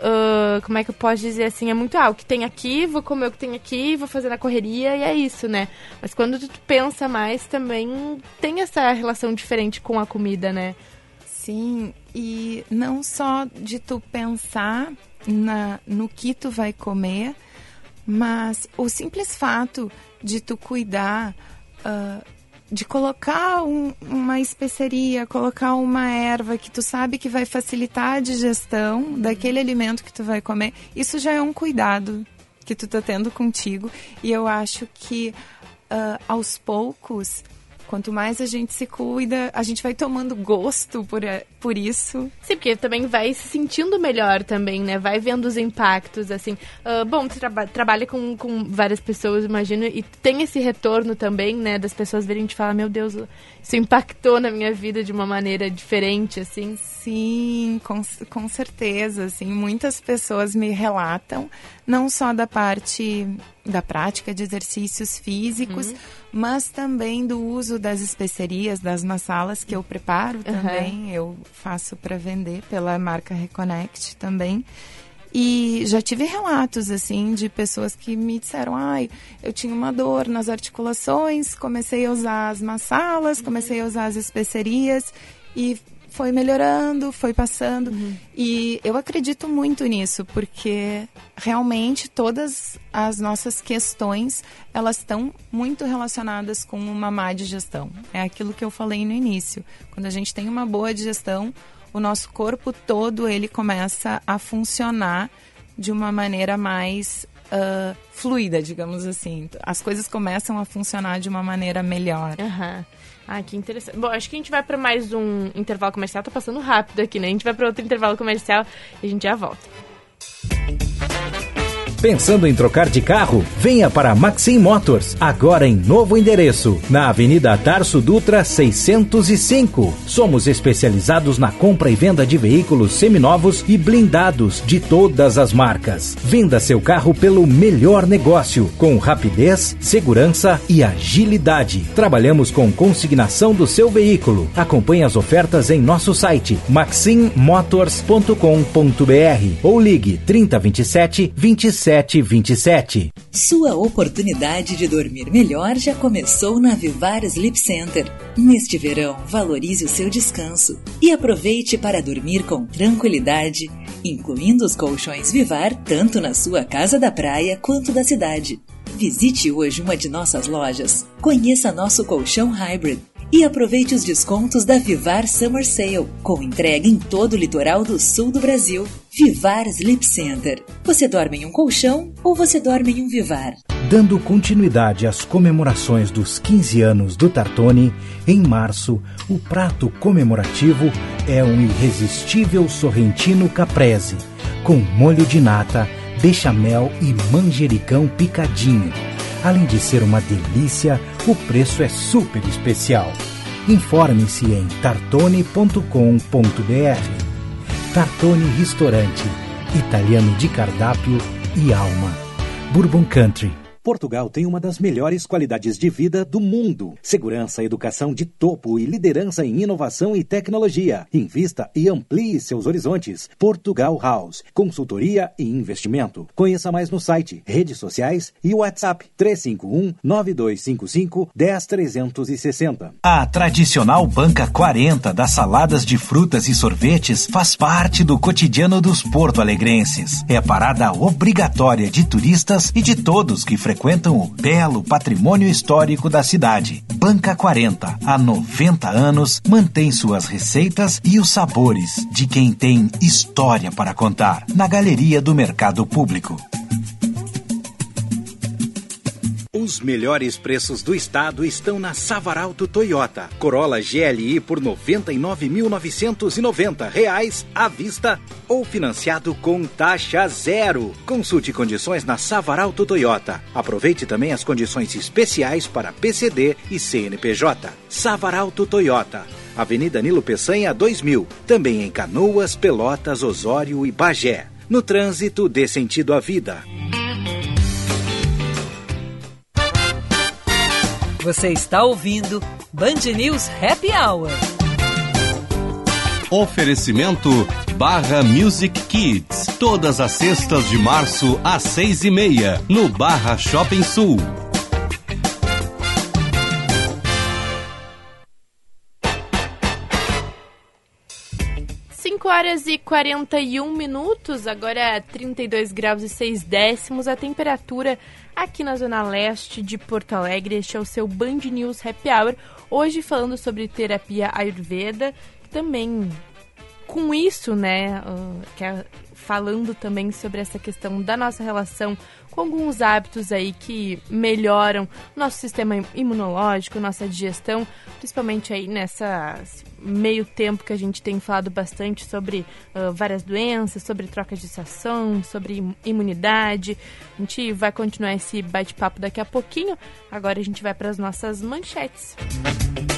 ah, como é que eu posso dizer assim? É muito, ah, o que tem aqui, vou comer o que tem aqui, vou fazer na correria e é isso, né? Mas quando tu pensa mais, também tem essa relação diferente com a comida, né? Sim, e não só de tu pensar na, no que tu vai comer, mas o simples fato de tu cuidar, ah, de colocar um- uma especiaria, colocar uma erva que tu sabe que vai facilitar a digestão daquele alimento que tu vai comer, isso já é um cuidado que tu tá tendo contigo. E eu acho que ah, aos poucos, quanto mais a gente se cuida, a gente vai tomando gosto por, a- por isso. Sim, porque também vai se sentindo melhor também, né? Vai vendo os impactos, assim. Ah, bom, tu traba- trabalha com, com várias pessoas, imagino, e tem esse retorno também, né? Das pessoas verem e te falar, meu Deus, isso impactou na minha vida de uma maneira diferente, assim. Sim, com, com certeza. Assim, muitas pessoas me relatam, não só da parte da prática de exercícios físicos, mas também do uso das especiarias, das massalas que eu preparo também. Eu faço para vender pela marca Reconnect também. E já tive relatos, assim, de pessoas que me disseram, ai, eu tinha uma dor nas articulações, comecei a usar as massalas, comecei a usar as especiarias e foi melhorando, foi passando. E eu acredito muito nisso, porque realmente todas as nossas questões, elas estão muito relacionadas com uma má digestão. É aquilo que eu falei no início. Quando a gente tem uma boa digestão, o nosso corpo todo ele começa a funcionar de uma maneira mais ah, fluida, digamos assim. As coisas começam a funcionar de uma maneira melhor. Aham. Ah, que interessante. Bom, acho que a gente vai para mais um intervalo comercial. Tá passando rápido aqui, né? A gente vai para outro intervalo comercial e a gente já volta. Pensando em trocar de carro? Venha para Maxim Motors, agora em novo endereço, na Avenida Tarso Dutra 605. Somos especializados na compra e venda de veículos seminovos e blindados de todas as marcas. Venda seu carro pelo melhor negócio, com rapidez, segurança e agilidade. Trabalhamos com consignação do seu veículo. Acompanhe as ofertas em nosso site maximmotors.com.br ou ligue 3027 2727. Sua oportunidade de dormir melhor já começou na Vivar Sleep Center. Neste verão, valorize o seu descanso e aproveite para dormir com tranquilidade, incluindo os colchões Vivar tanto na sua casa da praia quanto da cidade. Visite hoje uma de nossas lojas, conheça nosso colchão hybrid e aproveite os descontos da Vivar Summer Sale, com entrega em todo o litoral do sul do Brasil. Vivar Sleep Center. Você dorme em um colchão ou você dorme em um Vivar? Dando continuidade às comemorações dos 15 anos do Tartone, em março, o prato comemorativo é um irresistível sorrentino caprese, com molho de nata, bechamel e manjericão picadinho. Além de ser uma delícia, o preço é super especial. Informe-se em tartone.com.br. Tartone Restaurante, italiano de cardápio e alma. Bourbon Country. Portugal tem uma das melhores qualidades de vida do mundo. Segurança, educação de topo e liderança em inovação e tecnologia. Invista e amplie seus horizontes. Portugal House. Consultoria e investimento. Conheça mais no site, redes sociais e WhatsApp 351 9255 10360. A tradicional banca 40 das saladas de frutas e sorvetes faz parte do cotidiano dos porto-alegrenses. É parada obrigatória de turistas e de todos que frequentam o belo patrimônio histórico da cidade. Banca 40, há 90 anos, mantém suas receitas e os sabores de quem tem história para contar na Galeria do Mercado Público. Os melhores preços do estado estão na Savaralto Toyota. Corolla GLI por 99.990 reais à vista ou financiado com taxa zero. Consulte condições na Savaralto Toyota. Aproveite também as condições especiais para PCD e CNPJ. Savaralto Toyota. Avenida Nilo Peçanha 2000. Também em Canoas, Pelotas, Osório e Bagé. No trânsito, dê sentido à vida. Você está ouvindo Band News Happy Hour. Oferecimento Barra Music Kids. Todas as sextas de março às seis e meia, no Barra Shopping Sul. 5 horas e 41 minutos, agora 32 graus e 6 décimos a temperatura aqui na Zona Leste de Porto Alegre. Este é o seu Band News Happy Hour. Hoje falando sobre terapia Ayurveda, também com isso, né, que é falando também sobre essa questão da nossa relação com alguns hábitos aí que melhoram nosso sistema imunológico, nossa digestão, principalmente aí nessa meio tempo que a gente tem falado bastante sobre uh, várias doenças, sobre troca de estação, sobre imunidade. A gente vai continuar esse bate-papo daqui a pouquinho. Agora a gente vai para as nossas manchetes. Música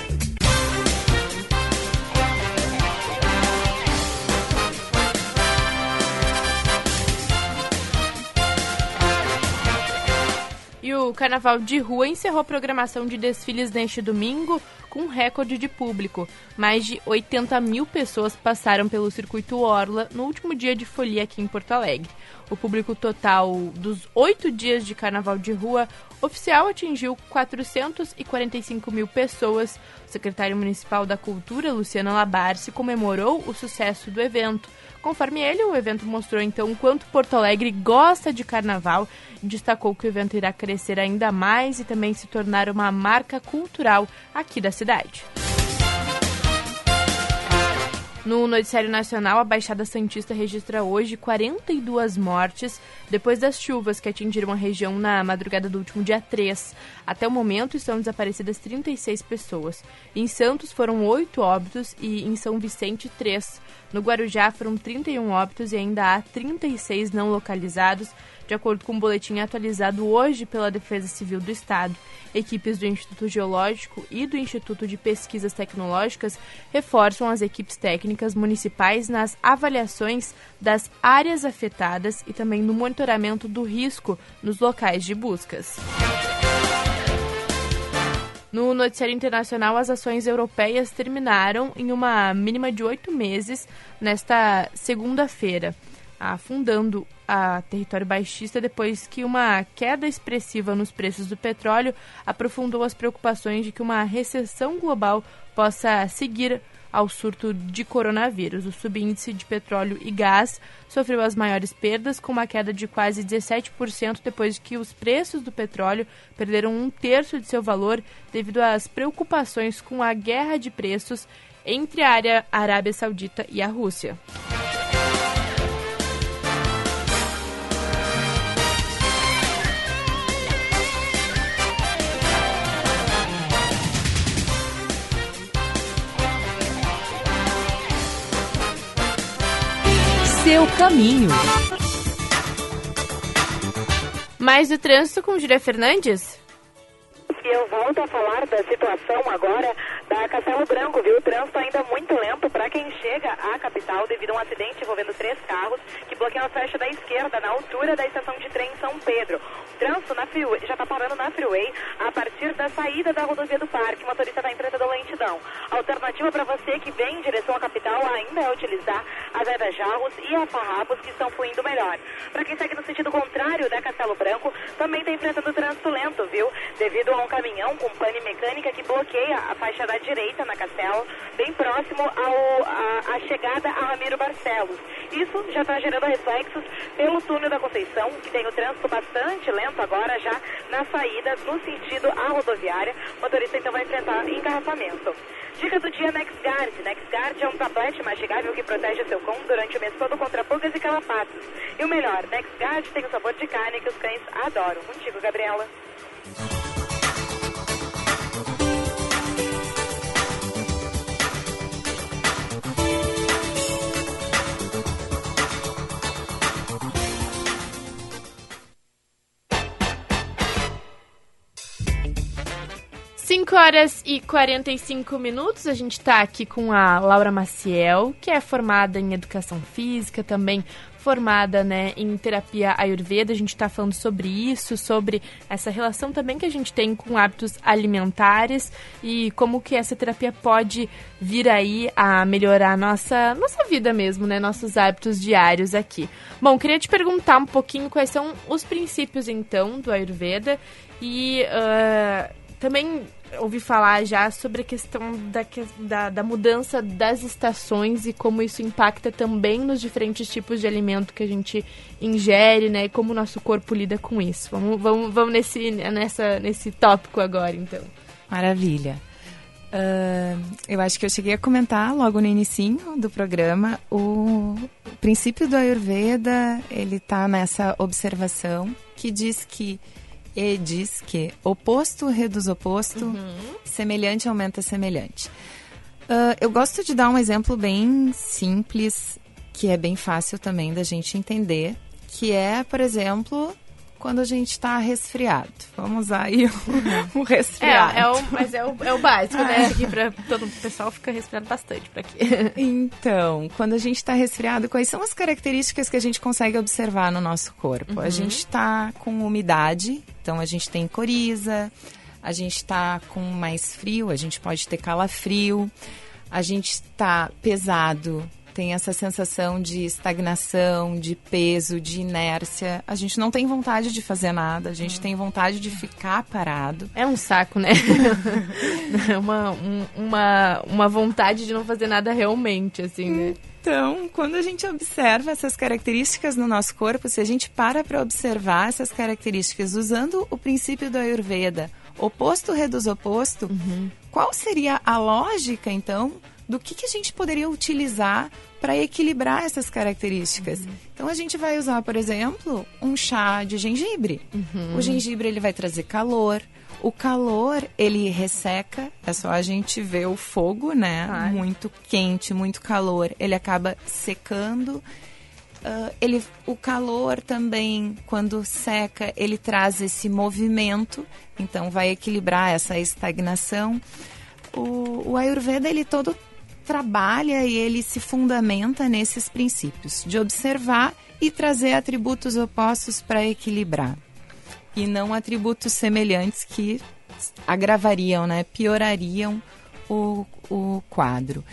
o Carnaval de Rua encerrou a programação de desfiles neste domingo com um recorde de público. Mais de 80 mil pessoas passaram pelo circuito Orla no último dia de folia aqui em Porto Alegre. O público total dos oito dias de Carnaval de Rua oficial atingiu 445 mil pessoas. O secretário municipal da Cultura, Luciano Labarce, comemorou o sucesso do evento. Conforme ele, o evento mostrou então o quanto Porto Alegre gosta de carnaval e destacou que o evento irá crescer ainda mais e também se tornar uma marca cultural aqui da cidade. No Noticiário Nacional, a Baixada Santista registra hoje 42 mortes depois das chuvas que atingiram a região na madrugada do último dia 3. Até o momento, estão desaparecidas 36 pessoas. Em Santos foram 8 óbitos e em São Vicente, 3. No Guarujá foram 31 óbitos e ainda há 36 não localizados, de acordo com um boletim atualizado hoje pela Defesa Civil do Estado. Equipes do Instituto Geológico e do Instituto de Pesquisas Tecnológicas reforçam as equipes técnicas municipais nas avaliações das áreas afetadas e também no monitoramento do risco nos locais de buscas. No noticiário internacional, as ações europeias terminaram em uma mínima de oito meses nesta segunda-feira, afundando a território baixista depois que uma queda expressiva nos preços do petróleo aprofundou as preocupações de que uma recessão global possa seguir ao surto de coronavírus. O subíndice de petróleo e gás sofreu as maiores perdas, com uma queda de quase 17% depois que os preços do petróleo perderam um terço de seu valor devido às preocupações com a guerra de preços entre a área Arábia Saudita e a Rússia. Seu caminho. Mais do trânsito com Julia Fernandes? E eu volto a falar da situação agora da Castelo Branco, viu? O trânsito ainda muito lento para quem chega à capital devido a um acidente envolvendo três carros que bloqueiam a faixa da esquerda na altura da estação de trem São Pedro. O trânsito na freeway, já está parando na freeway a partir da saída da rodovia do parque. O motorista está enfrentando lentidão. Alternativa para você que vem em direção à capital ainda é utilizar a Vera Jarros e a Farrapos que estão fluindo melhor. Para quem segue no sentido contrário da Castelo Branco, também está enfrentando trânsito lento, viu? Devido a um caminhão com pane mecânica que bloqueia a faixa da direita na Castelo, bem próximo ao, a, a chegada a Ramiro Barcelos. Isso já está gerando reflexos pelo túnel da Conceição, que tem o trânsito bastante lento agora já na saída no sentido à rodoviária. O motorista então vai enfrentar engarrafamento. Dica do dia NexGuard. NexGuard é um tablete mastigável que protege seu cão durante o mês todo contra pulgas e calapatos. E o melhor, NexGuard tem o sabor de carne que os cães adoram. Contigo, Gabriela. 5 horas e 45 minutos, a gente está aqui com a Laura Maciel, que é formada em Educação Física, também formada né, em terapia ayurveda. A gente está falando sobre isso, sobre essa relação também que a gente tem com hábitos alimentares e como que essa terapia pode vir aí a melhorar a nossa, nossa vida mesmo, né? Nossos hábitos diários aqui. Bom, queria te perguntar um pouquinho quais são os princípios, então, do Ayurveda e uh, também ouvi falar já sobre a questão da, da, da, mudança das estações e como isso impacta também nos diferentes tipos de alimento que a gente ingere, né? E como o nosso corpo lida com isso. Vamos, vamos, vamos nesse, nessa, nesse tópico agora, então. Maravilha. Uh, eu acho que eu cheguei a comentar logo no início do programa o princípio do Ayurveda, ele está nessa observação que diz que e diz que oposto reduz oposto, uhum. semelhante aumenta semelhante. Uh, eu gosto de dar um exemplo bem simples, que é bem fácil também da gente entender, que é, por exemplo, quando a gente está resfriado. Vamos usar aí o, o resfriado. É, é o, mas é o, é o básico, né? *laughs* Aqui pra, todo o pessoal fica resfriado bastante para aqui. *laughs* Então, quando a gente está resfriado, quais são as características que a gente consegue observar no nosso corpo? Uhum. A gente está com umidade, então a gente tem coriza, a gente está com mais frio, a gente pode ter calafrio, a gente está pesado, tem essa sensação de estagnação, de peso, de inércia. A gente não tem vontade de fazer nada, a gente hum. tem vontade de ficar parado. É um saco, né? *laughs* *laughs* é uma, um, uma, uma vontade de não fazer nada realmente, assim, né? Então, quando a gente observa essas características no nosso corpo, se a gente para para observar essas características usando o princípio do Ayurveda, oposto reduz oposto, uhum. qual seria a lógica, então, do que, que a gente poderia utilizar para equilibrar essas características. Uhum. Então a gente vai usar, por exemplo, um chá de gengibre. Uhum. O gengibre ele vai trazer calor. O calor ele resseca, é só a gente ver o fogo, né? Ai. Muito quente, muito calor, ele acaba secando. Uh, ele, o calor também, quando seca, ele traz esse movimento, então vai equilibrar essa estagnação. O, o Ayurveda ele todo trabalha e ele se fundamenta nesses princípios de observar e trazer atributos opostos para equilibrar e não atributos semelhantes que agravariam, né, piorariam o, o quadro.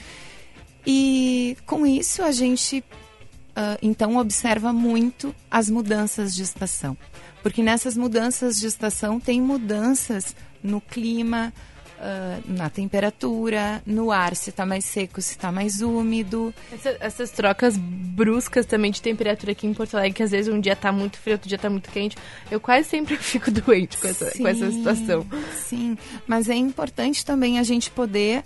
E com isso a gente uh, então observa muito as mudanças de estação, porque nessas mudanças de estação tem mudanças no clima, uh, na temperatura, no ar, se está mais seco, se está mais úmido. Essa, essas trocas bruscas também de temperatura aqui em Porto Alegre, que às vezes um dia está muito frio, outro dia está muito quente, eu quase sempre *laughs* fico doente com essa, sim, com essa situação. Sim, mas é importante também a gente poder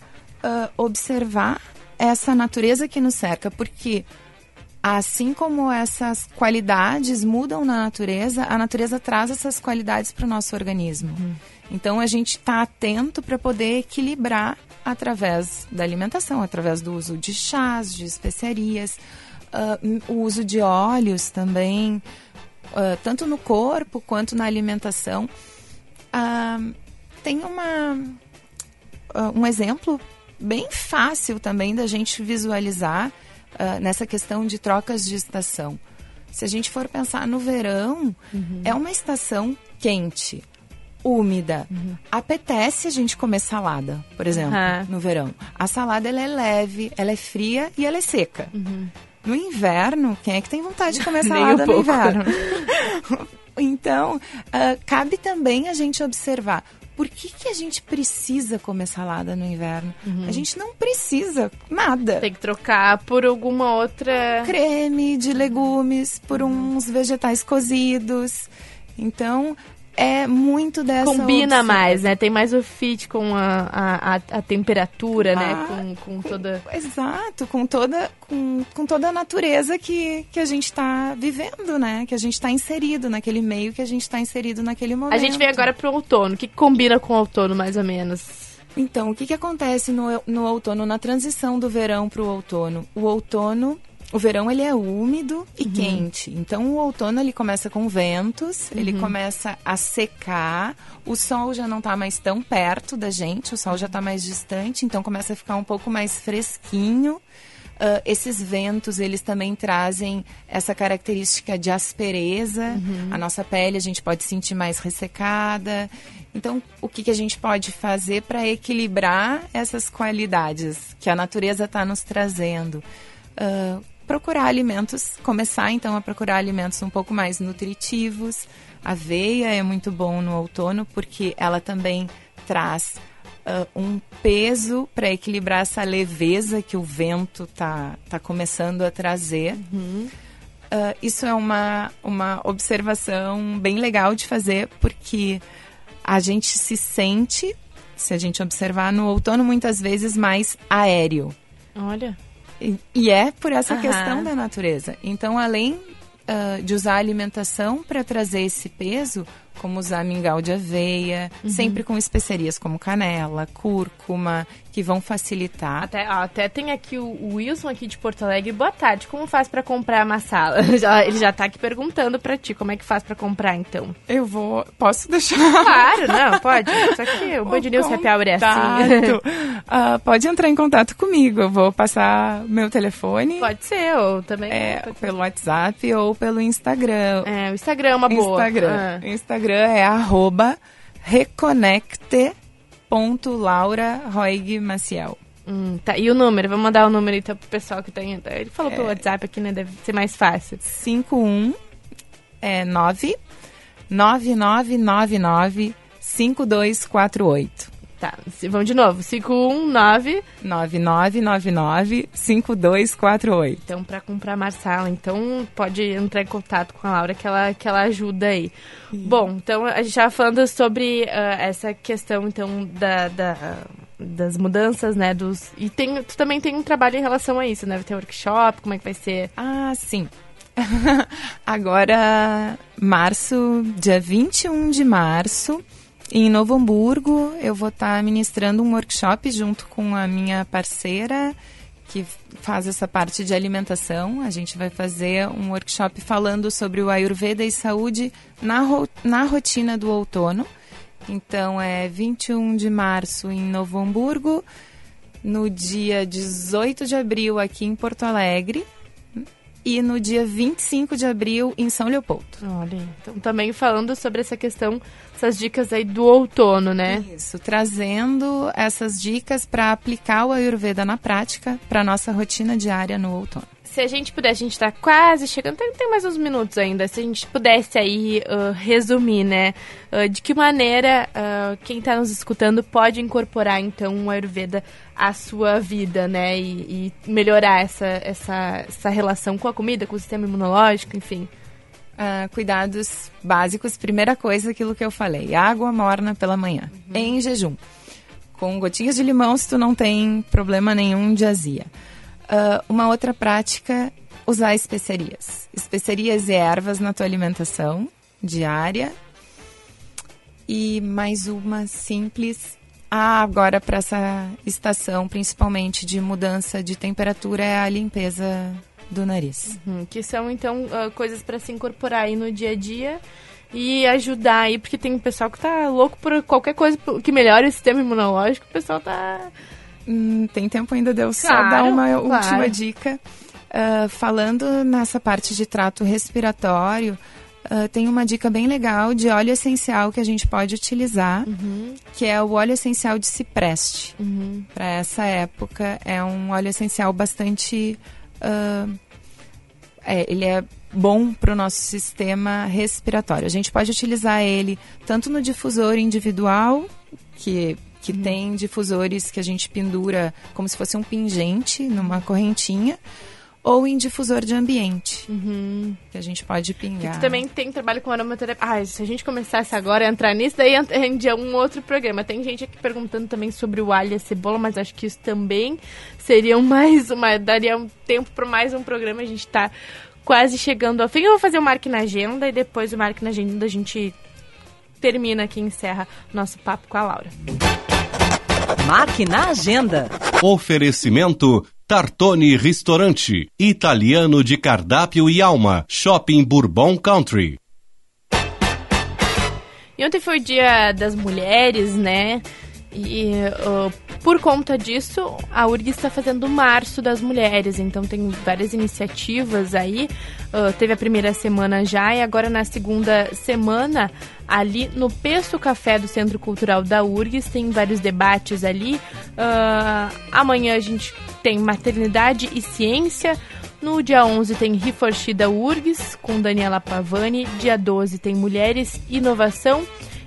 uh, observar essa natureza que nos cerca, porque assim como essas qualidades mudam na natureza, a natureza traz essas qualidades para o nosso organismo. Uhum. Então a gente está atento para poder equilibrar através da alimentação, através do uso de chás, de especiarias, uh, o uso de óleos também, uh, tanto no corpo quanto na alimentação. Uh, tem uma, um exemplo bem fácil também da gente visualizar nessa questão de trocas de estação. Se a gente for pensar no verão, uhum. é uma estação quente, úmida. Uhum. Apetece a gente comer salada, por exemplo, uhum. no verão. A salada ela é leve, ela é fria e ela é seca. Uhum. No inverno, quem é que tem vontade de comer *laughs* salada um no inverno? *laughs* então, uh, cabe também a gente observar por que, que a gente precisa comer salada no inverno? Uhum. A gente não precisa nada. Tem que trocar por alguma outra. Creme de legumes, por uhum. uns vegetais cozidos. Então, é muito dessa combina opção. mais né? Tem mais o fit com a, a, a temperatura né? ah, né com, com, com, toda exato com toda com, com toda a natureza que, que a gente está vivendo né? Que a gente está inserido naquele meio que a gente está inserido naquele momento a gente vem agora para o outono. O que combina com o outono mais ou menos? Então o que que acontece no, no outono na transição do verão para o outono? O outono o verão ele é úmido e uhum. quente. Então o outono ele começa com ventos, uhum. ele começa a secar, o sol já não está mais tão perto da gente, o sol já está mais distante, então começa a ficar um pouco mais fresquinho. Uh, esses ventos, eles também trazem essa característica de aspereza. Uhum. A nossa pele a gente pode sentir mais ressecada. Então, o que, que a gente pode fazer para equilibrar essas qualidades que a natureza está nos trazendo? Uh, procurar alimentos, começar então a procurar alimentos um pouco mais nutritivos. A aveia é muito bom no outono porque ela também traz uh, um peso para equilibrar essa leveza que o vento tá, tá começando a trazer. Uhum. Uh, isso é uma, uma observação bem legal de fazer porque a gente se sente, se a gente observar no outono, muitas vezes mais aéreo. Olha. E, é por essa uhum. questão da natureza. Então, além uh, de usar a alimentação para trazer esse peso, como usar mingau de aveia, uhum. sempre com especiarias como canela, cúrcuma, que vão facilitar. Até, ó, até tem aqui o, o, Wilson aqui de Porto Alegre. Boa tarde, como faz para comprar a massala? *laughs* ele já tá aqui perguntando para ti como é que faz para comprar, então. Eu vou... Posso deixar? Claro, não, *laughs* pode. Só que o Band News Happy Hour é assim. uh, *laughs* pode entrar em contato comigo. Eu vou passar meu telefone. Pode ser, ou também... É, pelo WhatsApp ou pelo Instagram. É, o Instagram é uma boa. Instagram. Ah. Instagram é arroba reconecte Laura Roig Maciel. Hum, tá. E o número? Vamos mandar o número então pro pessoal que tem. Ele falou é, pelo WhatsApp aqui, né? Deve ser mais fácil. 51 é 9 9999 5248. Tá, vamos de novo. 519 9999 5248. Então, para comprar Marsala, então pode entrar em contato com a Laura que ela, que ela ajuda aí. Sim. Bom, então a gente estava falando sobre uh, essa questão então da, da das mudanças, né, dos e tem tu também tem um trabalho em relação a isso, né? Vai ter workshop, como é que vai ser? Ah, sim. *laughs* Agora, março, dia 21 de março, em Novo Hamburgo, eu vou estar ministrando um workshop junto com a minha parceira que faz essa parte de alimentação. A gente vai fazer um workshop falando sobre o Ayurveda e saúde na, ro na rotina do outono. Então é 21 de março em Novo Hamburgo, no dia 18 de abril aqui em Porto Alegre, e no dia 25 de abril em São Leopoldo. Olha, então também falando sobre essa questão, essas dicas aí do outono, né? Isso, trazendo essas dicas para aplicar o Ayurveda na prática para nossa rotina diária no outono se a gente pudesse, a gente está quase chegando, tem, tem, mais uns minutos ainda, se a gente pudesse aí uh, resumir, né, uh, de que maneira uh, quem está nos escutando pode incorporar, então, o Ayurveda à sua vida, né, e, e melhorar essa, essa, essa relação com a comida, com o sistema imunológico, enfim. cuidados básicos, primeira coisa, aquilo que eu falei, água morna pela manhã, uhum. em jejum. Com gotinhas de limão se tu não tem problema nenhum de azia. Uh, uma outra prática, usar especiarias. Especiarias e ervas na tua alimentação diária. E mais uma simples. Ah, agora para essa estação, principalmente de mudança de temperatura, é a limpeza do nariz. Uhum, que são, então, uh, coisas para se incorporar aí no dia a dia e ajudar aí, porque tem pessoal que tá louco por qualquer coisa que melhore o sistema imunológico, o pessoal tá Hum, tem tempo ainda de eu só Claro, dar uma claro. última dica. Ah, falando nessa parte de trato respiratório, ah, tem uma dica bem legal de óleo essencial que a gente pode utilizar, que é o óleo essencial de cipreste. Para essa época, é um óleo essencial bastante. ah, é, ele é bom para o nosso sistema respiratório. A gente pode utilizar ele tanto no difusor individual, que, que tem difusores que a gente pendura como se fosse um pingente numa correntinha, ou em difusor de ambiente, que a gente pode pingar. Tu também tem trabalho com aromaterapia. Ah, se a gente começasse agora a entrar nisso, daí ent- rende a um outro programa. Tem gente aqui perguntando também sobre o alho e a cebola, mas acho que isso também seria um *laughs* mais uma. daria um tempo para mais um programa. A gente tá quase chegando ao fim. Eu vou fazer o Marque na Agenda e depois o Marque na Agenda a gente termina aqui, encerra nosso papo com a Laura. Marque na agenda. Oferecimento Tartone Restaurante, italiano de cardápio e alma, Shopping Bourbon Country. E ontem foi o dia das mulheres, né? E uh, por conta disso, a URG está fazendo o Março das Mulheres. Então tem várias iniciativas aí. Uh, teve a primeira semana já e agora na segunda semana, ali no Peço Café do Centro Cultural da URGS, tem vários debates ali. Uh, amanhã a gente tem Maternidade e Ciência. No dia 11 tem Riforchi da URGS, com Daniela Pavani. Dia 12 tem Mulheres Inovação.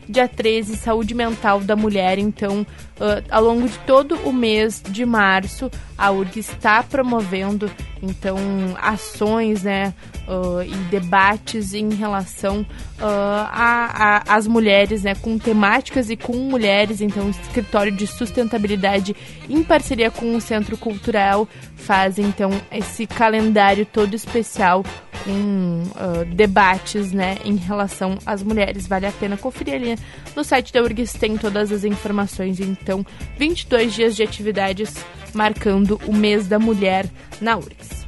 Dia 13, Saúde Mental da Mulher. Então, ah, ao longo de todo o mês de março, a URG está promovendo então ações né, ah, e debates em relação a- às mulheres, né, com temáticas e com mulheres. Então, o escritório de sustentabilidade, em parceria com o Centro Cultural, faz então esse calendário todo especial com ah, debates né, em relação às mulheres. Vale a pena conferir ali no site da URGS, tem todas as informações. Então, 22 dias de atividades marcando o mês da mulher na URGS.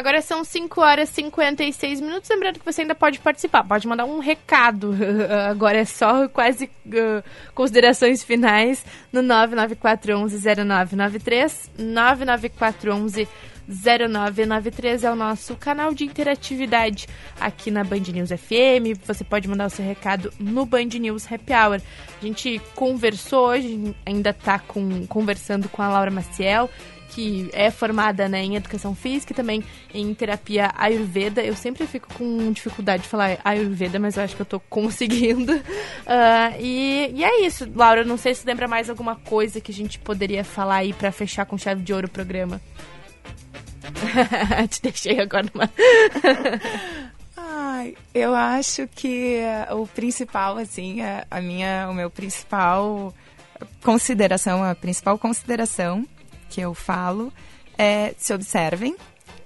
Agora são 5 horas e 56 minutos. Lembrando que você ainda pode participar, pode mandar um recado. *laughs* Agora é só quase uh, considerações finais no 99411-0993. 99411-0993 é o nosso canal de interatividade aqui na Band News FM. Você pode mandar o seu recado no Band News Happy Hour. A gente conversou hoje, ainda está com, conversando com a Laura Maciel que é formada né, em educação física e também em terapia ayurveda. Eu sempre fico com dificuldade de falar ayurveda, mas eu acho que eu tô *laughs* conseguindo. Ah, e, e é isso, Laura. Não sei se lembra mais alguma coisa que a gente poderia falar aí pra fechar com chave de ouro o programa. *laughs* Te deixei agora numa. *laughs* Ai, eu acho que eh, o principal, assim, a, a minha, o meu principal consideração, a principal consideração que eu falo é se observem,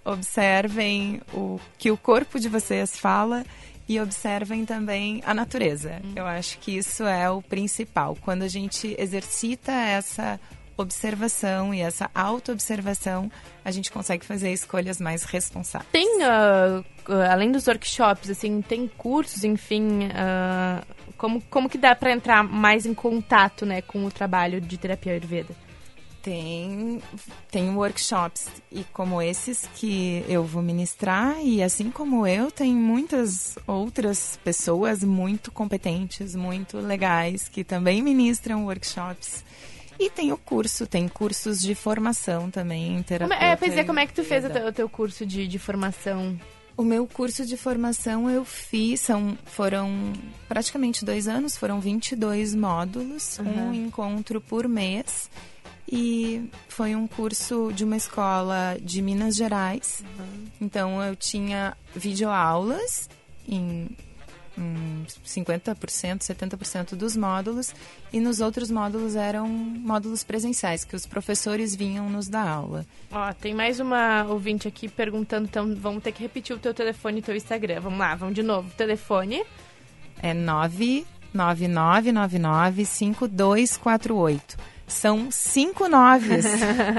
observem o que o corpo de vocês fala e observem também a natureza. Eu acho que isso é o principal. Quando a gente exercita essa observação e essa auto-observação, a gente consegue fazer escolhas mais responsáveis. Tem, ah, além dos workshops, assim, tem cursos, enfim, ah, como, como que dá pra entrar mais em contato, né, com o trabalho de terapia ayurveda? Tem, tem workshops e como esses que eu vou ministrar e assim como eu, tem muitas outras pessoas muito competentes, muito legais que também ministram workshops. E tem o curso, tem cursos de formação também em terapia. é, pois é, como é que tu fez o teu, o teu curso de, de formação? O meu curso de formação eu fiz, são, foram praticamente dois anos, foram 22 módulos, Uhum. um encontro por mês. E foi um curso de uma escola de Minas Gerais. Então eu tinha videoaulas em, em 50%, 70% dos módulos. E nos outros módulos eram módulos presenciais, que os professores vinham nos dar aula. Ó, tem mais uma ouvinte aqui perguntando, então vamos ter que repetir o teu telefone e teu Instagram. Vamos lá, vamos de novo. Telefone. É 999995248. São cinco noves.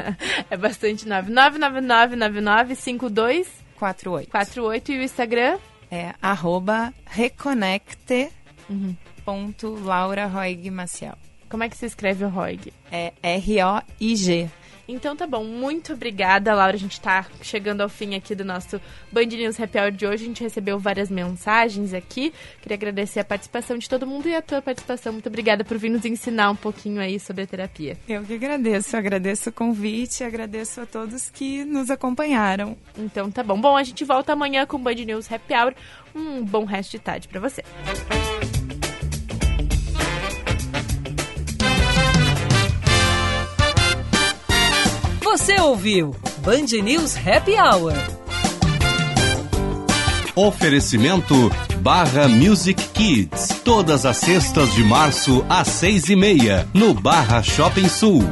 *laughs* é bastante nove. 999995248. 48. 48 e o Instagram? É arroba reconecte uhum. ponto Laura Roig Maciel. Como é que se escreve o Roig? É R-O-I-G. Então tá bom, muito obrigada, Laura. A gente tá chegando ao fim aqui do nosso Band News Happy Hour de hoje. A gente recebeu várias mensagens aqui. Queria agradecer a participação de todo mundo e a tua participação. Muito obrigada por vir nos ensinar um pouquinho aí sobre a terapia. Eu que agradeço, agradeço o convite, agradeço a todos que nos acompanharam. Então tá bom. Bom, a gente volta amanhã com o Band News Happy Hour. Um bom resto de tarde para você. Você ouviu Band News Happy Hour. Oferecimento Barra Music Kids. Todas as sextas de março às seis e meia, no Barra Shopping Sul.